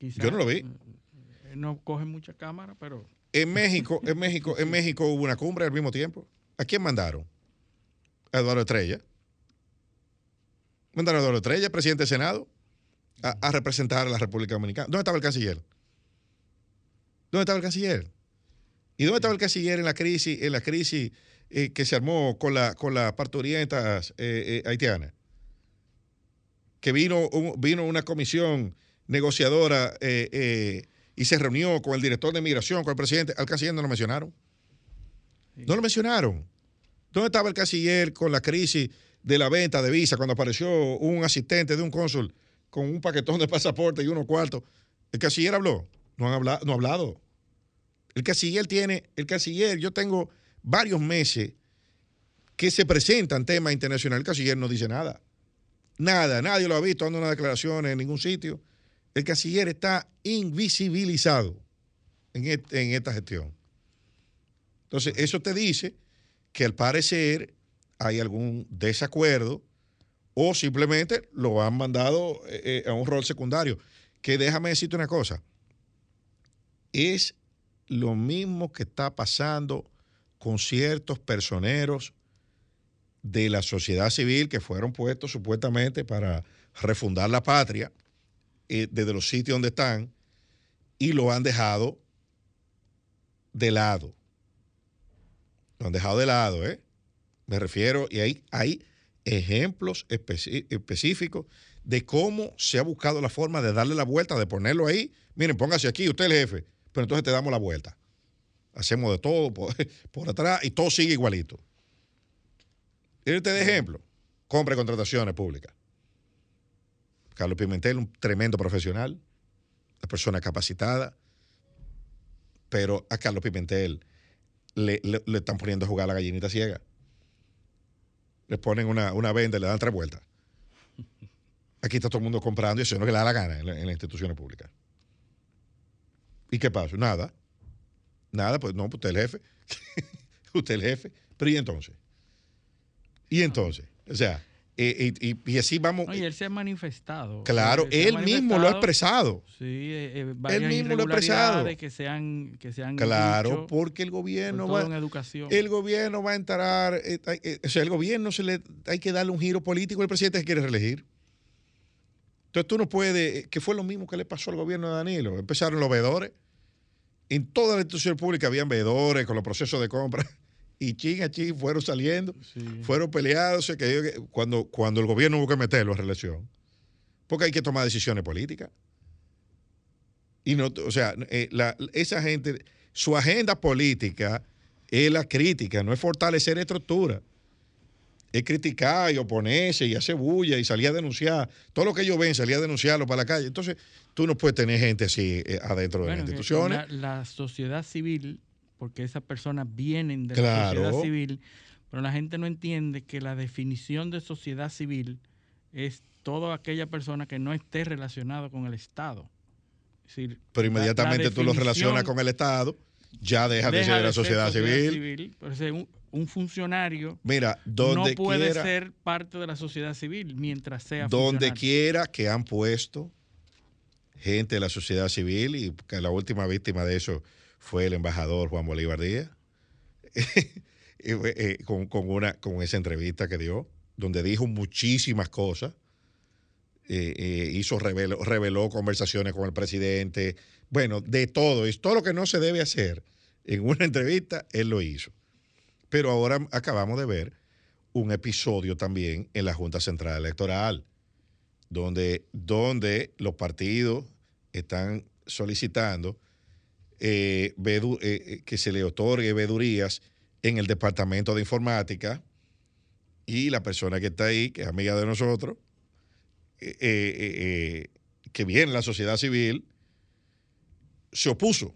Yo no lo vi. eh, No coge mucha cámara, pero En México, en México, en México hubo una cumbre al mismo tiempo. ¿A quién mandaron? A Eduardo Estrella. Mandaron a Eduardo Estrella, presidente del Senado, a, a representar a la República Dominicana. ¿Dónde estaba el canciller? ¿Dónde estaba el canciller? ¿Y dónde estaba el canciller en la crisis, en la crisis eh, que se armó con la con las parturientas eh, eh, haitianas? Que vino, un- vino una comisión negociadora eh, y se reunió con el director de migración, con el presidente. Al canciller no lo mencionaron. No lo mencionaron. ¿Dónde estaba el canciller con la crisis de la venta de visa cuando apareció un asistente de un cónsul con un paquetón de pasaporte y unos cuartos? El canciller habló. No han hablado, no ha hablado. El canciller tiene, el canciller, yo tengo varios meses que se presentan temas internacionales. El canciller no dice nada. Nada, nadie lo ha visto dando una declaración en ningún sitio. el canciller está invisibilizado en, esta gestión. Entonces, eso te dice que al parecer hay algún desacuerdo o simplemente lo han mandado eh, eh, a un rol secundario. Que déjame decirte una cosa, es lo mismo que está pasando con ciertos personeros de la sociedad civil que fueron puestos supuestamente para refundar la patria eh, desde los sitios donde están y lo han dejado de lado. Lo han dejado de lado, ¿eh? Me refiero, y hay, hay ejemplos específicos de cómo se ha buscado la forma de darle la vuelta, de ponerlo ahí. Miren, póngase aquí, usted es el jefe, pero entonces te damos la vuelta. Hacemos de todo por, atrás y todo sigue igualito. Este de ejemplo, compra y contrataciones públicas. Carlos Pimentel, un tremendo profesional, una persona capacitada, pero a Carlos Pimentel le, están poniendo a jugar a la gallinita ciega. Le ponen una, venda y le dan tres vueltas. Aquí está todo el mundo comprando y eso es lo que le da la gana en, en las instituciones públicas. ¿Y qué pasa? Nada. Nada, pues no, pues usted es el jefe. usted es el jefe. Pero ¿y entonces? ¿Y entonces? O sea, eh, y, así vamos. y él se ha manifestado. Claro, él, mismo lo ha expresado. Sí, eh, eh él mismo lo ha expresado. Que sean, que sean claro, porque el gobierno va. En educación. El gobierno va a entrar. Eh, o sea, el gobierno se le, hay que darle un giro político al presidente que quiere reelegir. Entonces tú no puedes. Que fue lo mismo que le pasó al gobierno de Danilo. Empezaron los veedores. En toda la institución pública habían veedores con los procesos de compra y chin a chin fueron saliendo, fueron peleados, que cuando, cuando el gobierno hubo que meterlo a reelección, porque hay que tomar decisiones políticas. Y no, o sea, eh, esa gente, su agenda política es la crítica, no es fortalecer estructura. Es criticar y oponerse y hacer bulla y salir a denunciar. Todo lo que ellos ven, salir a denunciarlo para la calle. Entonces, tú no puedes tener gente así eh, adentro de las instituciones. La, sociedad civil, porque esas personas vienen de la sociedad civil, pero la gente no entiende que la definición de sociedad civil es toda aquella persona que no esté relacionada con el Estado. pero inmediatamente tú lo relacionas con el Estado, ya deja, de ser la sociedad, civil. un, funcionario Mira, no puede ser parte de la sociedad civil mientras sea Donde quiera que han puesto gente de la sociedad civil y que la última víctima de eso fue el embajador Juan Bolívar Díaz, eh, con, una, con esa entrevista que dio, donde dijo muchísimas cosas, eh, eh, hizo, reveló, reveló conversaciones con el presidente, bueno, de todo, y todo lo que no se debe hacer en una entrevista, él lo hizo. Pero ahora acabamos de ver un episodio también en la Junta Central Electoral, donde, donde los partidos están solicitando eh, eh, eh, que se le otorgue vedurías en el Departamento de Informática y la persona que está ahí, que es amiga de nosotros, que viene la sociedad civil, se opuso.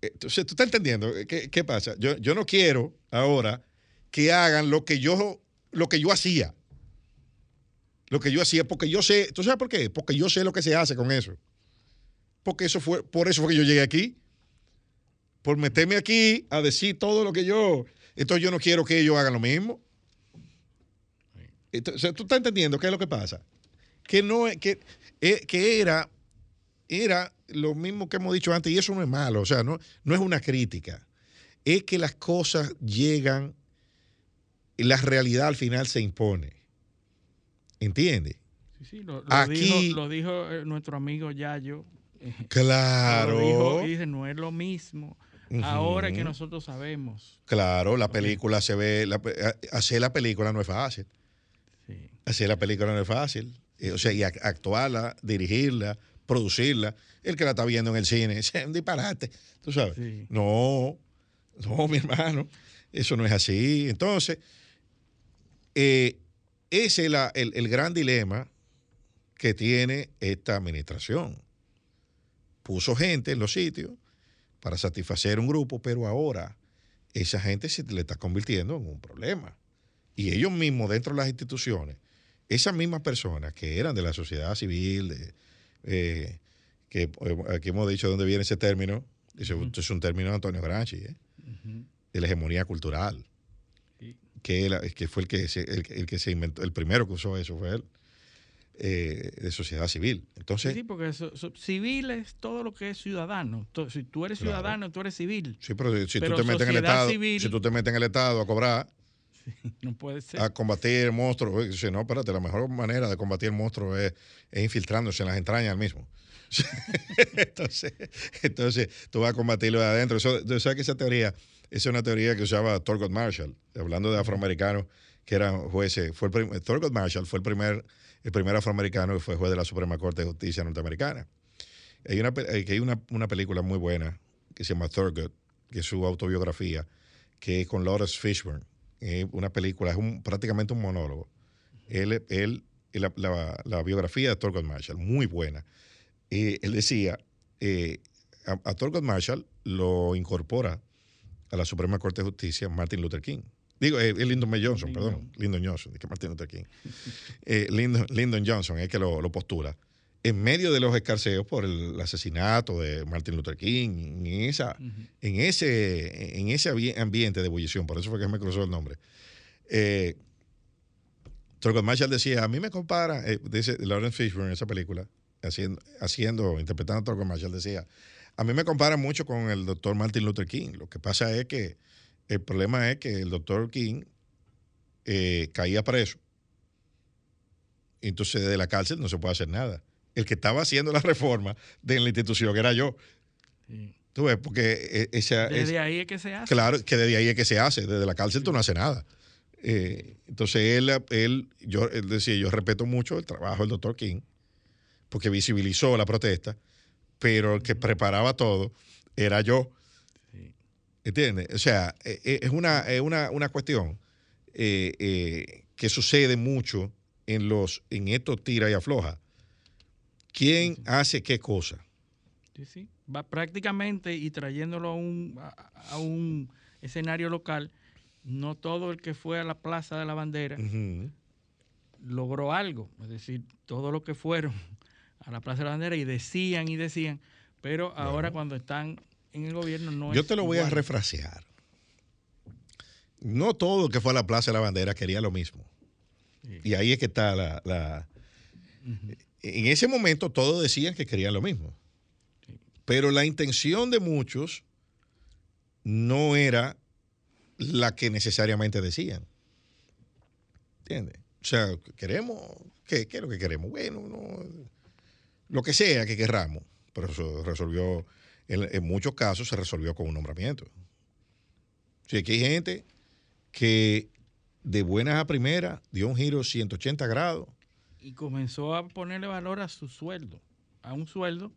Entonces, ¿tú estás entendiendo qué, pasa? Yo, yo no quiero ahora que hagan lo que yo, lo que yo hacía lo que yo hacía, porque yo sé, ¿tú sabes por qué? Porque yo sé lo que se hace con eso. Porque eso fue, por eso fue que yo llegué aquí. Por meterme aquí a decir todo lo que yo. Entonces yo no quiero que ellos hagan lo mismo. Entonces, tú estás entendiendo qué es lo que pasa. Que no que, eh, que era, era lo mismo que hemos dicho antes, y eso no es malo, o sea, no, no es una crítica. Es que las cosas llegan y la realidad al final se impone. ¿Entiendes? Sí, sí, lo, Aquí, dijo, lo dijo eh, nuestro amigo Yayo. Claro. Lo dijo, no es lo mismo. Ahora que nosotros sabemos. Claro, la película se ve. Eh, hacer la película no es fácil. Sí. Hacer la película no es fácil. Eh, o sea, y actuarla, dirigirla, producirla. El que la está viendo en el cine, es un disparate. ¿Tú sabes? No, no, mi hermano. Eso no es así. Entonces, eh, ese es el, gran dilema que tiene esta administración. Puso gente en los sitios para satisfacer un grupo, pero ahora esa gente se le está convirtiendo en un problema. Y ellos mismos dentro de las instituciones esas mismas personas que eran de la sociedad civil, de, eh, que eh, aquí hemos dicho dónde viene ese término, es un término de Antonio Gramsci, ¿eh? de la hegemonía cultural, que, que fue el que, se, el, que se inventó, el primero que usó eso fue él. Eh, de sociedad civil. Entonces, sí, porque civil es todo lo que es ciudadano. Si tú eres ciudadano, tú eres civil. Sí, pero si, tú te metes en el Estado, si tú te metes en el Estado a cobrar, no puede ser. A combatir el monstruo. Dice, no, espérate, la mejor manera de combatir el monstruo es, infiltrándose en las entrañas del mismo. entonces, entonces, tú vas a combatirlo de adentro. Eso, ¿Sabes que esa teoría? es una teoría que usaba Thurgood Marshall, hablando de afroamericanos que eran jueces. Fue Thurgood Marshall fue el primer, el primer afroamericano que fue juez de la Suprema Corte de Justicia norteamericana. Hay una, hay una, una película muy buena que se llama Thurgood, que es su autobiografía, que es con Lawrence Fishburne una película, es un, prácticamente un monólogo. Él, él la, la, biografía de Thurgood Marshall, muy buena. él decía, eh, a, a Marshall lo incorpora a la Suprema Corte de Justicia Martin Luther King. Digo, eh, Lyndon B. Johnson, perdón, Lyndon Johnson, que Martin Luther King. Eh, Lyndon, Johnson es que lo, lo, postula. En medio de los escarceos por el asesinato de Martin Luther King, en, esa, en, ese, en ese ambiente de ebullición, por eso fue que me cruzó el nombre. Eh, Marshall decía, a mí me compara, eh, dice Lawrence Fishburne en esa película, haciendo, haciendo interpretando a Thurgood Marshall, decía, a mí me compara mucho con el doctor Martin Luther King. Lo que pasa es que el problema es que el doctor King eh, caía preso. Entonces, desde la cárcel no se puede hacer nada. El que estaba haciendo la reforma de la institución era yo. Tú ves, porque e, esa. Desde ahí es que se hace. Claro, que desde ahí es que se hace. Desde la cárcel tú no haces nada. Eh, entonces, él, él, yo, él decía, yo respeto mucho el trabajo del doctor King, porque visibilizó la protesta pero el que preparaba todo era yo. ¿Entiendes? O sea, e, e, es una, una, una cuestión eh, eh, que sucede mucho en, los, en estos tira y afloja. ¿Quién hace qué cosa? Sí, sí. Va prácticamente y trayéndolo a un, a, un escenario local, no todo el que fue a la Plaza de la Bandera logró algo. Es decir, todo lo que fueron a la Plaza de la Bandera y decían y decían, pero ahora cuando están en el gobierno no Yo te lo voy a refrasear. No todo el que fue a la Plaza de la Bandera quería lo mismo. Y ahí es que está la... En ese momento todos decían que querían lo mismo. Pero la intención de muchos no era la que necesariamente decían. ¿Entiendes? O sea, queremos, ¿qué, ¿qué, es lo que queremos? Bueno, no, lo que sea que querramos, pero eso resolvió, en, muchos casos se resolvió con un nombramiento. Sí, aquí hay gente que de buenas a primeras dio un giro 180 grados. Y comenzó a ponerle valor a su sueldo, a un sueldo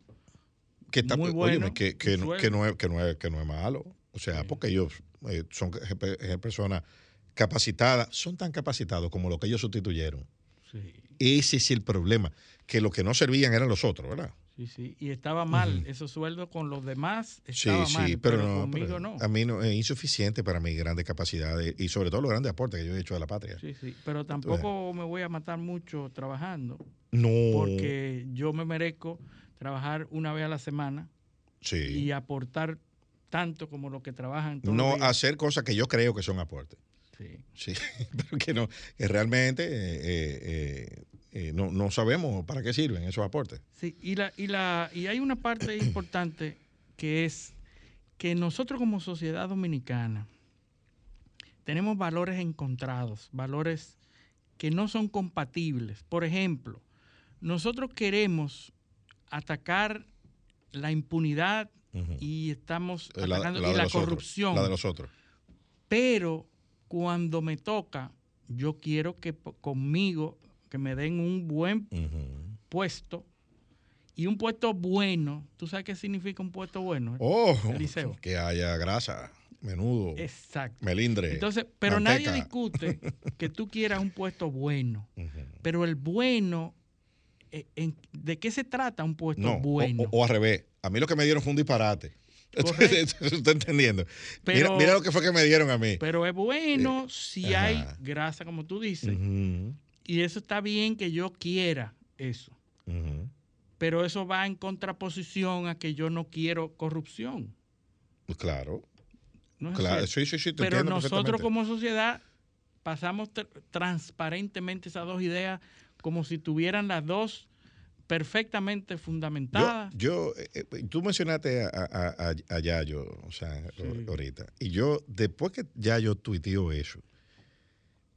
que está, muy bueno. que, no, es, que, no es, malo. O sea, porque ellos eh, son personas capacitadas, son tan capacitados como lo que ellos sustituyeron. Ese es el problema, que los que no servían eran los otros, ¿verdad? Sí, sí, y estaba mal, esos sueldos con los demás estaba sí, sí, pero, no, conmigo no. A mí no, es insuficiente para mis grandes capacidades y sobre todo los grandes aportes que yo he hecho a la patria. Sí, sí, pero tampoco me voy a matar mucho trabajando. No. Porque yo me merezco trabajar una vez a la semana sí. y aportar tanto como los que trabajan. no hacer cosas que yo creo que son aportes. Sí. pero que no, que realmente eh, eh, eh, no, no, sabemos para qué sirven esos aportes. Sí, y, la, y, la, y hay una parte importante que es que nosotros como sociedad dominicana tenemos valores encontrados, valores que no son compatibles. Por ejemplo, nosotros queremos atacar la impunidad y estamos atacando la, corrupción. la de los otros. Pero cuando me toca, yo quiero que conmigo, que me den un buen puesto y un puesto bueno. ¿Tú sabes qué significa un puesto bueno? Oh, que haya grasa, menudo, Exacto. melindre. Entonces, pero nadie discute que tú quieras un puesto bueno, pero el bueno, eh, ¿de qué se trata un puesto bueno? o, al revés, a mí lo que me dieron fue un disparate. Está entendiendo. mira, lo que fue que me dieron a mí. Pero es bueno si hay grasa, como tú dices. Y eso está bien que yo quiera eso. Pero eso va en contraposición a que yo no quiero corrupción. Pues Claro, ¿no es claro. Sí, sí, sí, te Pero nosotros como sociedad pasamos tr- transparentemente esas dos ideas como si tuvieran las dos perfectamente Yo, fundamentadas. yo eh, eh, tú mencionaste a, a, a- a Yayo, o sea, Sí. ahorita. Y yo, después que Yayo tuiteó eso,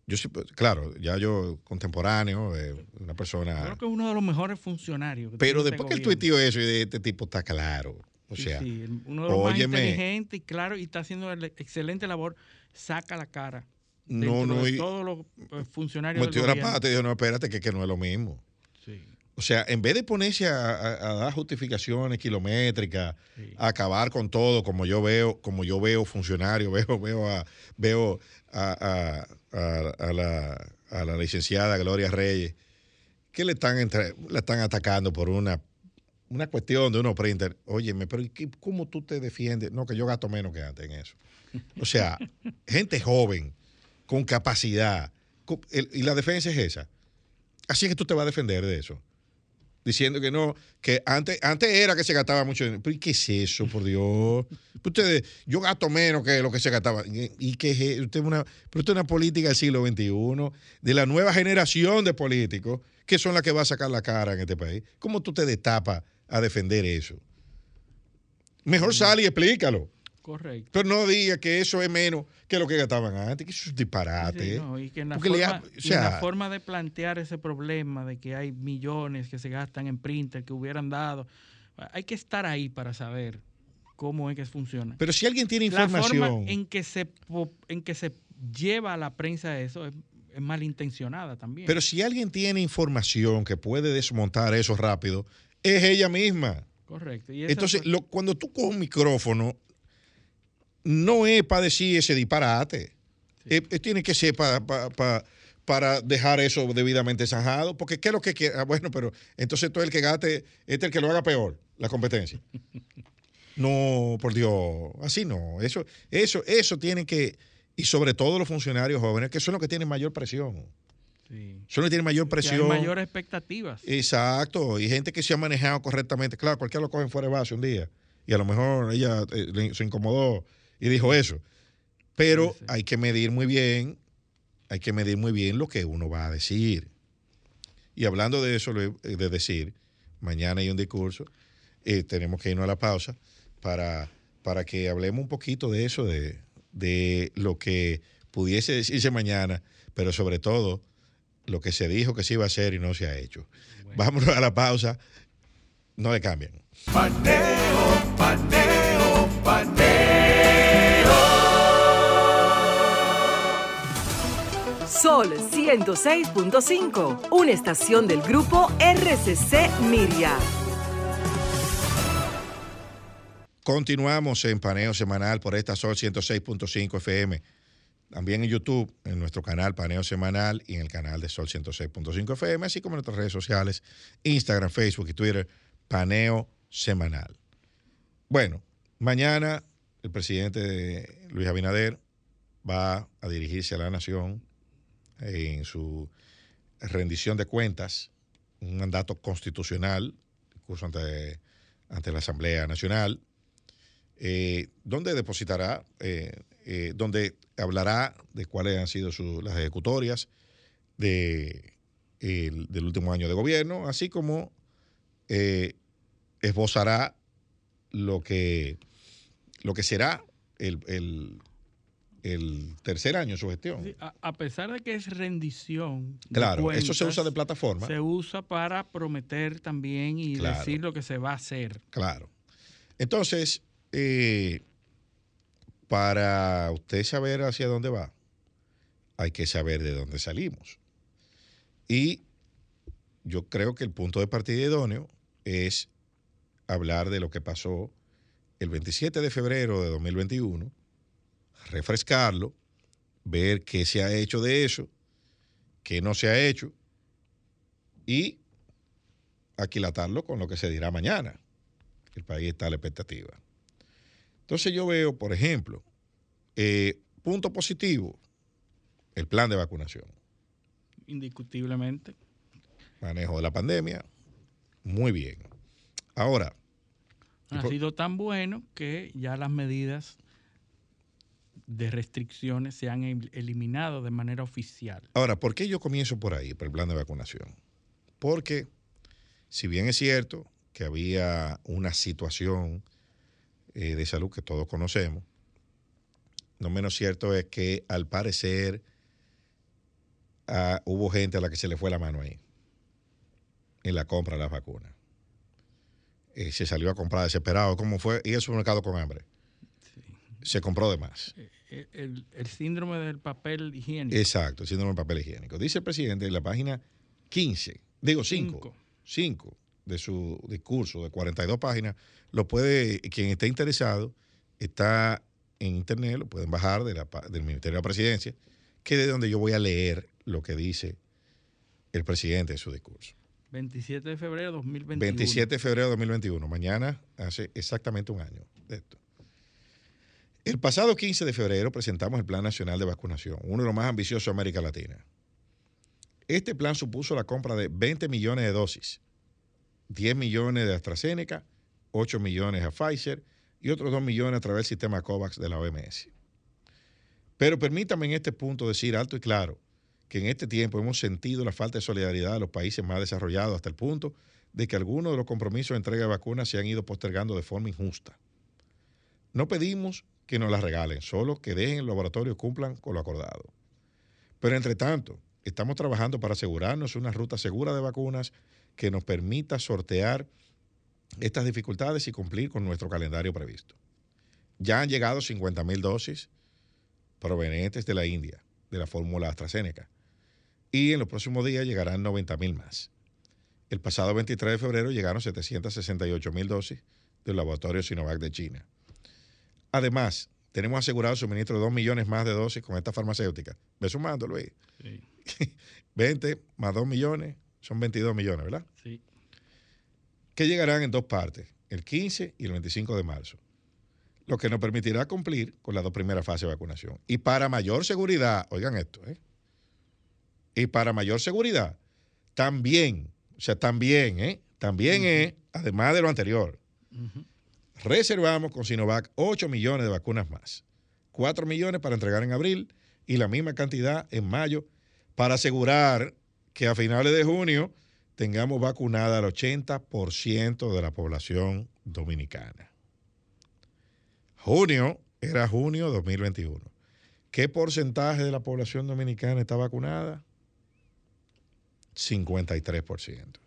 yo sí, pues, claro, Yayo contemporáneo, eh, una Yo persona. creo que es uno de los mejores funcionarios. que Pero este después que él tuiteó eso, y de este tipo está claro. O Sí, sea, sí, uno de los más óyeme. inteligentes y claro, y está haciendo el- excelente labor, saca la cara. no, no, de y todos los eh, funcionarios metió la pata y dijo, no, espérate, que, que no es lo mismo. Sí, O sea, en vez de ponerse a, a- a dar justificaciones kilométricas, sí. a acabar con todo, como yo veo, como yo veo funcionarios, veo, veo a, veo a, a- la, a la licenciada Gloria Reyes, que le están entre- la están atacando por una, una cuestión de unos printer. Óyeme, pero ¿y qué- ¿cómo tú te defiendes? No, que yo gasto menos que antes en eso. O sea, gente joven, con capacidad. y la defensa es esa. Así es que tú te vas a defender de eso diciendo que no, que antes, antes era que se gastaba mucho dinero. Pero ¿y qué es eso, por Dios? Ustedes, yo gasto menos que lo que se gastaba. ¿Y qué es usted una, pero usted es una política del siglo XXI, de la nueva generación de políticos, que son las que va a sacar la cara en este país. ¿Cómo tú te destapas a defender eso? Mejor sale y explícalo. Correcto. Pero no diga que eso es menos que lo que gastaban antes, que eso es un disparate. Sí, no, y que en la, forma, ha- o y en sea- la forma de plantear ese problema de que hay millones que se gastan en printer que hubieran dado, hay que estar ahí para saber cómo es que funciona. Pero si alguien tiene la información. forma en que se en que se lleva a la prensa eso es, es malintencionada también. Pero si alguien tiene información que puede desmontar eso rápido, es ella misma. Correcto. Y Entonces, lo- cuando tú coges un micrófono, no es para decir ese disparate. Es- es- tiene que ser pa- pa- pa- para dejar eso debidamente zanjado. Porque ¿qué es lo que quiere? Ah, bueno, pero entonces tú el que gaste, este es el que lo haga peor, la competencia. No, por Dios, así no. Eso, eso, eso tiene que, y sobre todo los funcionarios jóvenes, que son los que tienen mayor presión. sí. Son los que tienen mayor Que hay presión. mayores expectativas. Exacto, y gente que se ha manejado correctamente. Claro, cualquiera lo coge fuera de base un día y a lo mejor ella eh, se incomodó y dijo eso. Pero Sí, sí. hay que medir muy bien, hay que medir muy bien lo que uno va a decir. Y hablando de eso, lo- de decir, mañana hay un discurso, eh, tenemos que irnos a la pausa para, para que hablemos un poquito de eso, de, de lo que pudiese decirse mañana, pero sobre todo lo que se dijo que se iba a hacer y no se ha hecho. Vámonos a la pausa. No le cambien. Paneo, paneo, Sol 106.5, una estación del grupo RCC Miria. Continuamos en paneo semanal por esta Sol 106.5 FM. También en YouTube, en nuestro canal Paneo Semanal y en el canal de Sol 106.5 FM, así como en nuestras redes sociales, Instagram, Facebook y Twitter, Paneo Semanal. Bueno, mañana el presidente Luis Abinader va a dirigirse a la nación en su rendición de cuentas, un mandato constitucional, discurso ante, ante la Asamblea Nacional, eh, donde depositará, eh, eh, donde hablará de cuáles han sido su- las ejecutorias de, el- del último año de gobierno, así como esbozará lo que, lo que será el- el tercer año de su gestión. Sí, a, a pesar de que es rendición. Claro, eso se usa de plataforma. Se usa para prometer también y Claro. decir lo que se va a hacer. Claro. Entonces, eh, para usted saber hacia dónde va, hay que saber de dónde salimos. Y yo creo que el punto de partida idóneo es hablar de lo que pasó el 27 de febrero de 2021, refrescarlo, ver qué se ha hecho de eso, qué no se ha hecho y aquilatarlo con lo que se dirá mañana. El país está a la expectativa. Entonces yo veo, por ejemplo, eh, punto positivo, el plan de vacunación. indiscutiblemente. Manejo de la pandemia, muy bien. Ahora. Ha sido tan bueno que ya las medidas de restricciones se han eliminado de manera oficial. Ahora, ¿por qué yo comienzo por ahí, por el plan de vacunación? Porque, si bien es cierto que había una situación eh, de salud que todos conocemos, no menos cierto es que al parecer ah, hubo gente a la que se le fue la mano ahí, en la compra de las vacunas. Eh, se salió a comprar desesperado, ¿cómo fue? Y el supermercado con hambre. Se compró de más. Eh, el, síndrome del papel higiénico. Exacto, el síndrome del papel higiénico. Dice el presidente en la página 15, digo 5, 5 de su discurso de 42 páginas, lo puede, quien esté interesado, está en internet, lo pueden bajar de la, del Ministerio de la Presidencia, que es de donde yo voy a leer lo que dice el presidente en su discurso. 27 de febrero de 2021. 27 de febrero de 2021. Mañana hace exactamente un año de esto. El pasado 15 de febrero presentamos el Plan Nacional de Vacunación, uno de los más ambiciosos de América Latina. Este plan supuso la compra de 20 millones de dosis, 10 millones de AstraZeneca, 8 millones a Pfizer y otros 2 millones a través del sistema COVAX de la OMS. Pero permítame en este punto decir alto y claro que en este tiempo hemos sentido la falta de solidaridad de los países más desarrollados hasta el punto de que algunos de los compromisos de entrega de vacunas se han ido postergando de forma injusta. No pedimos que nos las regalen, solo que dejen el laboratorio cumplan con lo acordado. Pero entre tanto, estamos trabajando para asegurarnos una ruta segura de vacunas que nos permita sortear estas dificultades y cumplir con nuestro calendario previsto. Ya han llegado 50 mil dosis provenientes de la India, de la fórmula AstraZeneca, y en los próximos días llegarán 90 mil más. El pasado 23 de febrero llegaron 768 mil dosis del laboratorio Sinovac de China. Además, tenemos asegurado el suministro de 2 millones más de dosis con esta farmacéutica. Ve sumando, Luis. Sí. 20 más 2 millones son 22 millones, ¿verdad? Sí. Que llegarán en dos partes, el 15 y el 25 de marzo. Lo que nos permitirá cumplir con las dos primeras fases de vacunación. Y para mayor seguridad, oigan esto, ¿eh? Y para mayor seguridad, también, o sea, también, ¿eh? También es, además de lo anterior, reservamos con Sinovac 8 millones de vacunas más. 4 millones para entregar en abril y la misma cantidad en mayo para asegurar que a finales de junio tengamos vacunada el 80% de la población dominicana. Junio era junio 2021. ¿Qué porcentaje de la población dominicana está vacunada? 53%.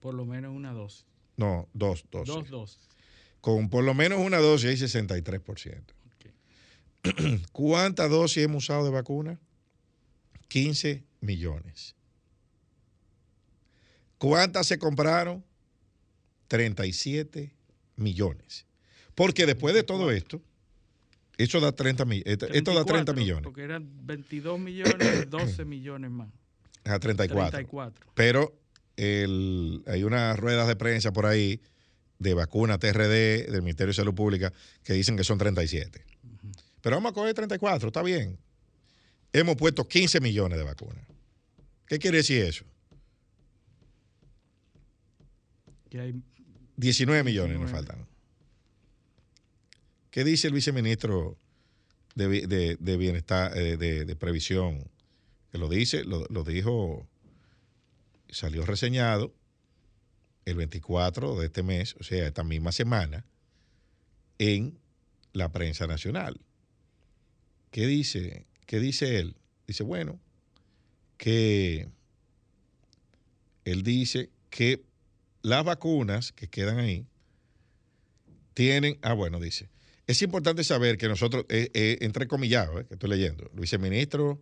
Por lo menos una dosis. No, dos dosis. Dos dosis. Con por lo menos una dosis hay 63%. ¿Cuántas dosis hemos usado de vacuna? 15 millones. ¿Cuántas se compraron? 37 millones. Porque después de todo esto, esto da 30, esto da 30 millones. Porque eran 22 millones, 12 millones más. A 34. 34. Pero hay unas ruedas de prensa por ahí de vacuna TRD del Ministerio de Salud Pública que dicen que son 37. Pero vamos a coger 34, está bien. Hemos puesto 15 millones de vacunas. ¿Qué quiere decir eso? Que hay 19 millones nos faltan. ¿Qué dice el viceministro de, Bienestar, eh, de, Previsión? Que lo dice, lo, lo dijo, salió reseñado el 24 de este mes, o sea, esta misma semana, en la prensa nacional. ¿Qué dice? ¿Qué dice él? Dice, bueno, que él dice que las vacunas que quedan ahí tienen, ah, bueno, dice, es importante saber que nosotros, eh, eh, entre comillas, eh, que estoy leyendo, viceministro,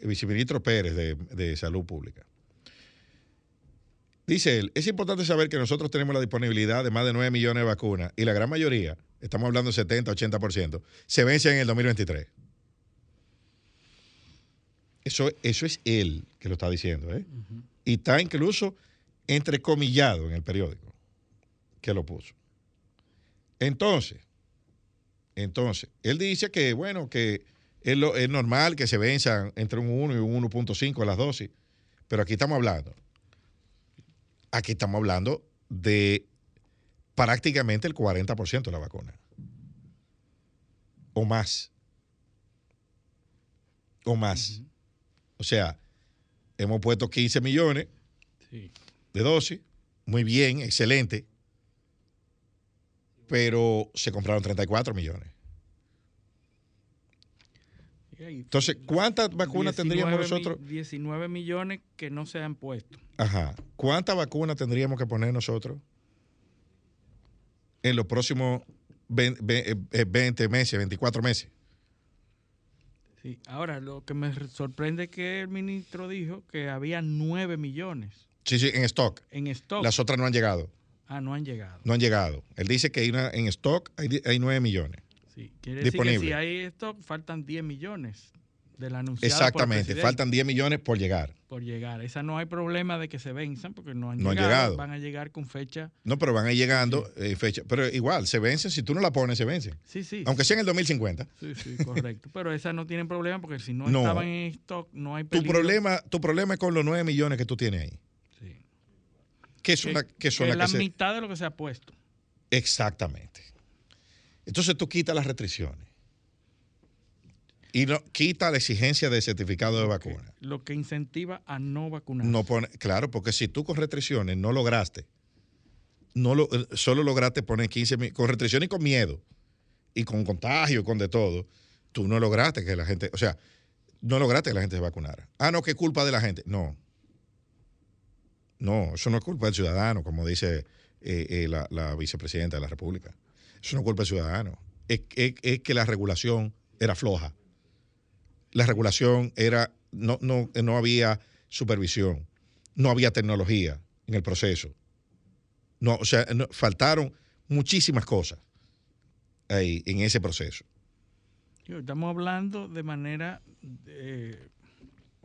el viceministro Pérez de, de Salud Pública, Dice él, es importante saber que nosotros tenemos la disponibilidad de más de 9 millones de vacunas y la gran mayoría, estamos hablando de 70, 80%, se vencen en el 2023. Eso, eso es él que lo está diciendo, ¿eh? Y está incluso entrecomillado en el periódico que lo puso. Entonces, entonces, él dice que, bueno, que es, lo, es normal que se venzan entre un 1 y un 1.5 las dosis Pero aquí estamos hablando. Aquí estamos hablando de prácticamente el 40% de la vacuna. O más. O más. O sea, hemos puesto 15 millones Sí. de dosis. Muy bien, excelente. Pero se compraron 34 millones. Entonces, ¿cuántas vacunas 19 tendríamos nosotros? 19 millones que no se han puesto. Ajá. ¿Cuántas vacunas tendríamos que poner nosotros en los próximos 20, ve- eh, 20 meses, 24 meses? Sí. Ahora, lo que me sorprende es que el ministro dijo que había 9 millones Sí, sí, en stock. en stock. Las otras no han llegado. Ah, no han llegado. No han llegado. Él dice que hay una, en stock hay, hay 9 millones. Sí. Quiere decir que si hay stock, faltan 10 millones del anunciado Exactamente. Faltan 10 millones por llegar. por llegar. Esa no hay problema de que se venzan porque no han, No han llegado. Van a llegar con fecha. No, pero van a ir llegando eh, fecha. Pero igual, se vencen. Si tú no la pones, se vencen. Sí, sí. Aunque sea en el 2050. Sí, sí, correcto. Pero esas no tienen problema porque si no, No. estaban en stock, no hay Tu peligro. problema, tu problema es con los 9 millones que tú tienes ahí. Sí. Que son, Que- la- que son que las la que mitad de lo que se ha puesto. Exactamente. Entonces tú quitas las restricciones. Y no, quita la exigencia de certificado de vacuna. Lo que incentiva a no vacunar. No pone, claro, porque si tú con restricciones no lograste, no lo, eh, solo lograste poner 15 mil, con restricciones y con miedo, y con contagio, y con de todo, tú no lograste que la gente, o sea, no lograste que la gente se vacunara. Ah, no, es culpa de la gente. No. No, eso no es culpa del ciudadano, como dice eh, eh, la, la vicepresidenta de la República. Eso no es culpa del ciudadano. Es, es- es que la regulación era floja. La regulación era, no, no, no había supervisión, no había tecnología en el proceso. No, o sea, no- faltaron muchísimas cosas ahí en ese proceso. Estamos hablando de manera eh,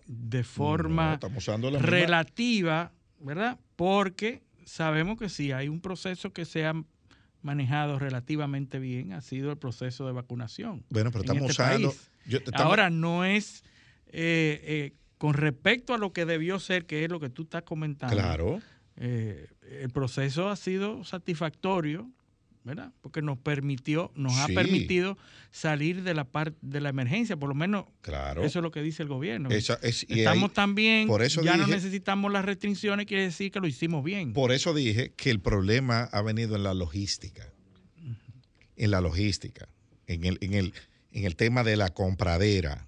de forma relativa, ¿verdad? Porque sabemos que si hay un proceso que se ha manejado relativamente bien, ha sido el proceso de vacunación. Bueno, pero estamos este usando. país. yo- estamos- Ahora no es eh, eh, con respecto a lo que debió ser, que es lo que tú estás comentando. Claro. eh, el proceso ha sido satisfactorio, ¿verdad? Porque nos permitió, nos ha permitido salir de la parte de la emergencia, por lo menos Claro. eso es lo que dice el gobierno. Esa- es- y Estamos ahí- por eso ya no necesitamos las restricciones, quiere decir que lo hicimos bien. Por eso dije que el problema ha venido en la logística. En la logística. En el, en el, en el tema de la compradera.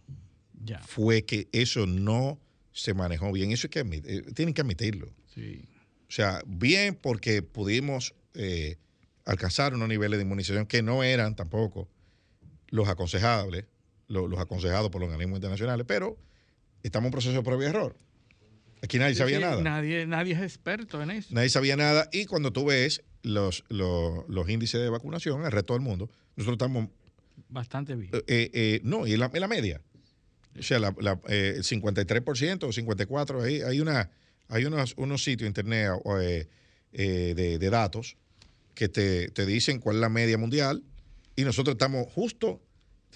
ya, Fue que eso no se manejó bien. Eso hay que admit- eh, tienen que admitirlo. sí. O sea, bien porque pudimos eh, alcanzar unos niveles de inmunización que no eran tampoco los aconsejables, lo- los, aconsejados por los organismos internacionales, pero estamos en un proceso de prueba y error. Aquí nadie sabía sí, nada. Nadie, nadie es experto en eso. Nadie sabía nada. Y cuando tú ves los, los, los índices de vacunación en el resto del mundo, nosotros estamos, Bastante bien. eh, eh, no, y en la, en la media. O sea, la, la, eh, el 53% o 54%, ahí hay, una, hay unos, unos sitios de internet eh, eh, de, de datos que te, te dicen cuál es la media mundial y nosotros estamos justo,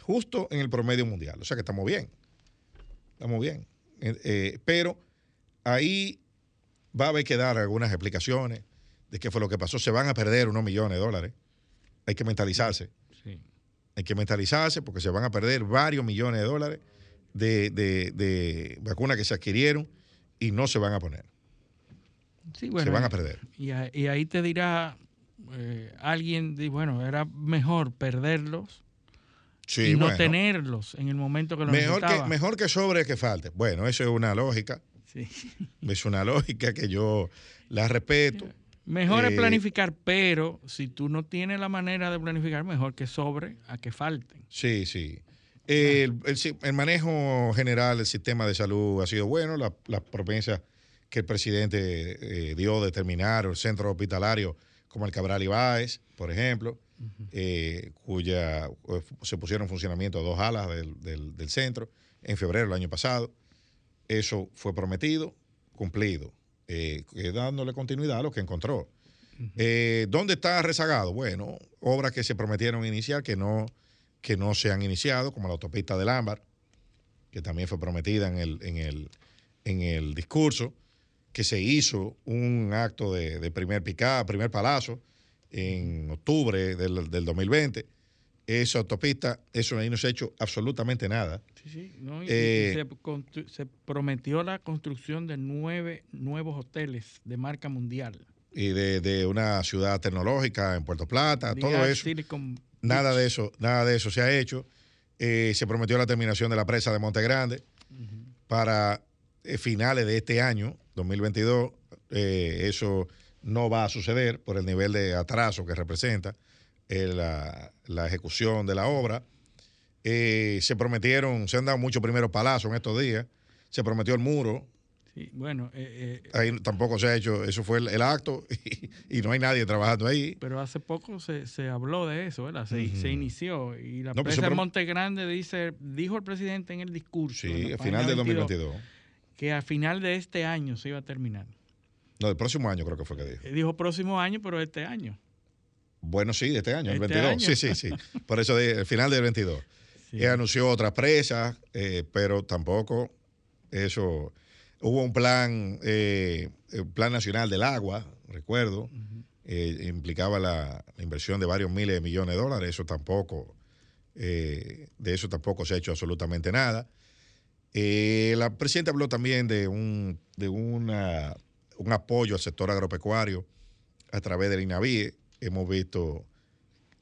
justo en el promedio mundial. O sea que estamos bien. Estamos bien. Eh, eh, pero ahí va a haber que dar algunas explicaciones de qué fue lo que pasó. Se van a perder unos millones de dólares. Hay que mentalizarse. Sí. Hay que mentalizarse porque se van a perder varios millones de dólares de, de- de vacunas que se adquirieron y no se van a poner. Sí, se van a perder. Y ahí te dirá eh, alguien, di- bueno, era mejor perderlos Sí, y no bueno. tenerlos en el momento que lo mejor que, necesitaba. mejor que sobre que falte. Bueno, eso es una lógica. Sí. Es una lógica que yo la respeto. Mejor es Eh, planificar, pero si tú no tienes la manera de planificar, mejor que sobre a que falten. Sí, sí. El, el si- el manejo general del sistema de salud ha sido bueno. La- Las propensas que el presidente eh, dio de terminar el centro hospitalario como el Cabral Ibáez, por ejemplo, eh, cuya eh, se pusieron en funcionamiento dos alas del, del- del centro en febrero del año pasado. Eso fue prometido, cumplido, eh, dándole continuidad a lo que encontró. Eh, ¿Dónde está rezagado? Bueno, obras que se prometieron iniciar que no, que no se han iniciado, como la autopista del Ámbar, que también fue prometida en el, en el, en el discurso que se hizo un acto de, primer picada, primer palazo en octubre del, del 2020 esa autopista, eso ahí no se ha hecho absolutamente nada. Sí, sí, eh, se, prometió la construcción de nueve nuevos hoteles de marca mundial. Y de, una ciudad tecnológica en Puerto Plata, todo eso. nada de eso, nada de eso se ha hecho. Eh, se prometió la terminación de la presa de Monte Grande para eh, finales de este año, 2022. eso no va a suceder por el nivel de atraso que representa la, la, ejecución de la obra. Eh, se prometieron, se han dado muchos primeros palazos en estos días. Se prometió el muro. Sí, bueno. Eh, eh, ahí tampoco se ha hecho, eso fue el, acto y, no hay nadie trabajando ahí. Pero hace poco se, se habló de eso, ¿verdad? Se, se inició. Y la no, pues, de Monte Grande dice, dijo el presidente en el discurso. Sí, al final del 2022. Que al final de este año se iba a terminar. No, el próximo año creo que fue que dijo. Dijo próximo año, pero este año. Bueno, sí, de este año, el 22. Este sí, sí, sí. Por eso, el final del 22. Sí. anunció otras presas, eh, pero tampoco eso. Hubo un plan, eh, plan nacional del agua, recuerdo, eh, implicaba la, inversión de varios miles de millones de dólares. Eso tampoco, de eso tampoco se ha hecho absolutamente nada. La presidenta habló también de un, de una, un apoyo al sector agropecuario a través del INAVIE Hemos visto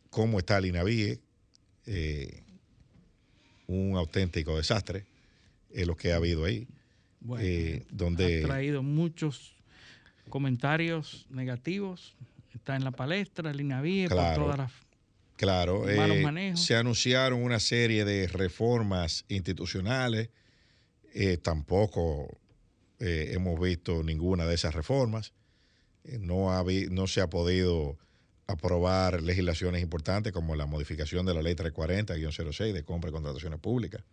cómo está el INAVIE, eh, un auténtico desastre, es lo que ha habido ahí. Eh, donde ha traído muchos comentarios negativos. Está en la palestra el INAVIE por todas las Claro, eh, se anunciaron una serie de reformas institucionales, tampoco hemos visto ninguna de esas reformas, no, ha, no se ha podido aprobar legislaciones importantes como la modificación de la ley 340-06 de compra y contrataciones públicas.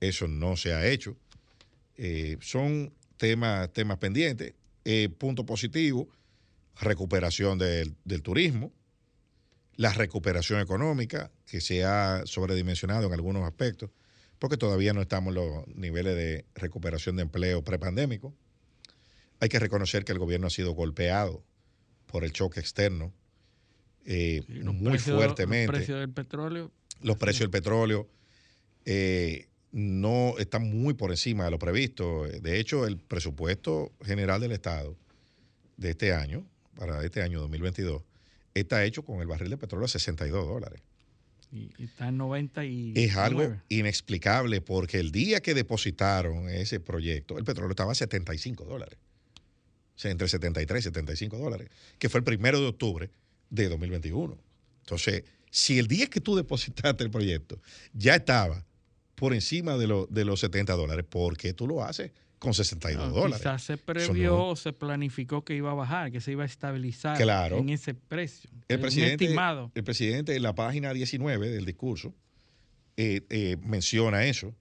Eso no se ha hecho. Eh, son temas, temas pendientes. Eh, punto positivo, recuperación del, turismo, la recuperación económica, que se ha sobredimensionado en algunos aspectos, porque todavía no estamos en los niveles de recuperación de empleo prepandémico. Hay que reconocer que el gobierno ha sido golpeado por el choque externo eh, muy fuertemente. Los precios del petróleo. Los precios del petróleo eh, no están muy por encima de lo previsto. De hecho, el presupuesto general del Estado de este año, para este año 2022, está hecho con el barril de petróleo a 62 dólares. Y, está en 90 y... Es algo inexplicable porque el día que depositaron ese proyecto, el petróleo estaba a 75 dólares. O sea, entre 73 y 75 dólares, que fue el primero de octubre de 2021. Entonces, si el día que tú depositaste el proyecto ya estaba por encima de, de los 70 dólares, ¿por qué tú lo haces con 62 dólares? Quizás se previó o se planificó que iba a bajar, que se iba a estabilizar en ese precio. El presidente, estimado. el presidente en la página 19 del discurso eh, eh, menciona eso.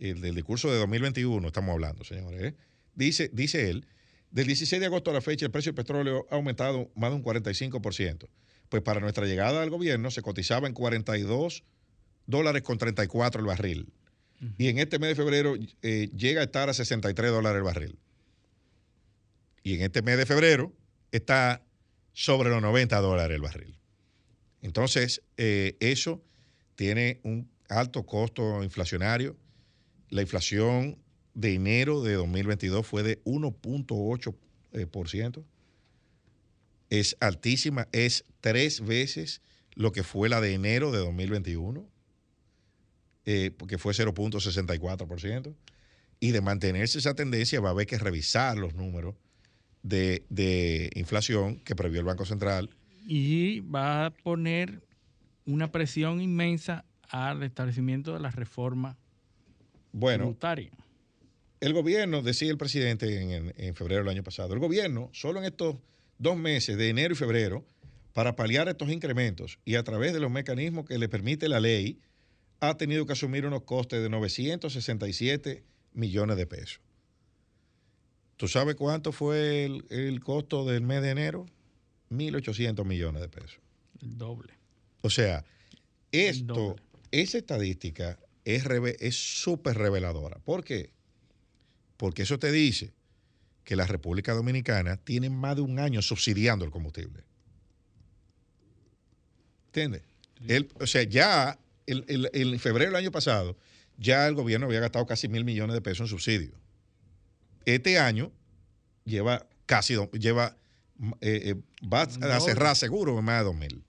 El del discurso de 2021 estamos hablando, señores. ¿eh? Dice, dice él del 16 de agosto a la fecha, el precio del petróleo ha aumentado más de un 45%. Pues para nuestra llegada al gobierno se cotizaba en 42 dólares con 34 el barril. Y en este mes de febrero eh, llega a estar a 63 dólares el barril. Y en este mes de febrero está sobre los 90 dólares el barril. Entonces, eh, eso tiene un alto costo inflacionario. La inflación de enero de 2022 fue de 1.8%. Eh, es altísima, es tres veces lo que fue la de enero de 2021, eh, porque fue 0.64%. Y de mantenerse esa tendencia va a haber que revisar los números de, de inflación que previó el Banco Central. Y va a poner una presión inmensa al establecimiento de la reforma bueno, tributaria el gobierno, decía el presidente en, febrero del año pasado, el gobierno, solo en estos dos meses de enero y febrero, para paliar estos incrementos y a través de los mecanismos que le permite la ley, ha tenido que asumir unos costes de 967 millones de pesos. ¿Tú sabes cuánto fue el, costo del mes de enero? 1.800 millones de pesos. El doble. O sea, esto, esa estadística es súper reveladora. ¿Por qué? porque eso te dice que la República Dominicana tiene más de un año subsidiando el combustible. ¿Entiendes? o sea, ya en febrero del año pasado, ya el gobierno había gastado casi mil millones de pesos en subsidios. Este año lleva casi, lleva, eh, eh, va a cerrar seguro más de dos mil.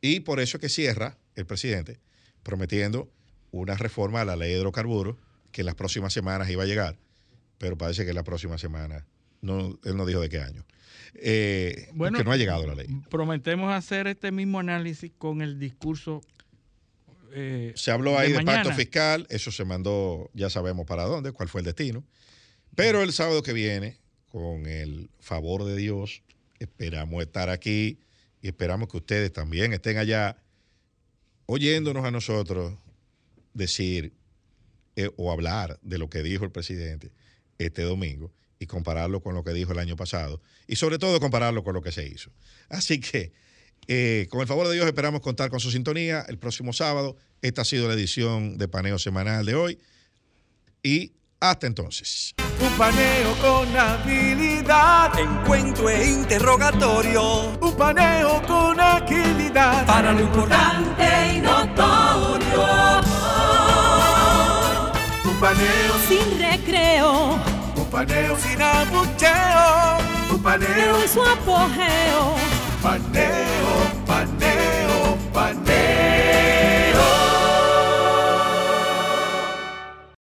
Y por eso es que cierra el presidente prometiendo una reforma a la ley de hidrocarburos que en las próximas semanas iba a llegar, pero parece que la próxima semana, no, él no dijo de qué año. Eh, bueno, que no ha llegado la ley. Prometemos hacer este mismo análisis con el discurso. Eh, se habló ahí de, pacto fiscal, eso se mandó, ya sabemos para dónde, cuál fue el destino. Pero el sábado que viene, con el favor de Dios, esperamos estar aquí y esperamos que ustedes también estén allá oyéndonos a nosotros decir eh, o hablar de lo que dijo el presidente este domingo y compararlo con lo que dijo el año pasado y sobre todo compararlo con lo que se hizo. Así que, eh, con el favor de Dios, esperamos contar con su sintonía el próximo sábado. Esta ha sido la edición de Paneo Semanal de hoy y hasta entonces. Un paneo con habilidad, encuentro e interrogatorio. Un paneo con agilidad, para lo importante y notorio. Un paneo sin recreo. Paneu sinabucheo, paneu es su apogeo. Paneo, paneo, paneo.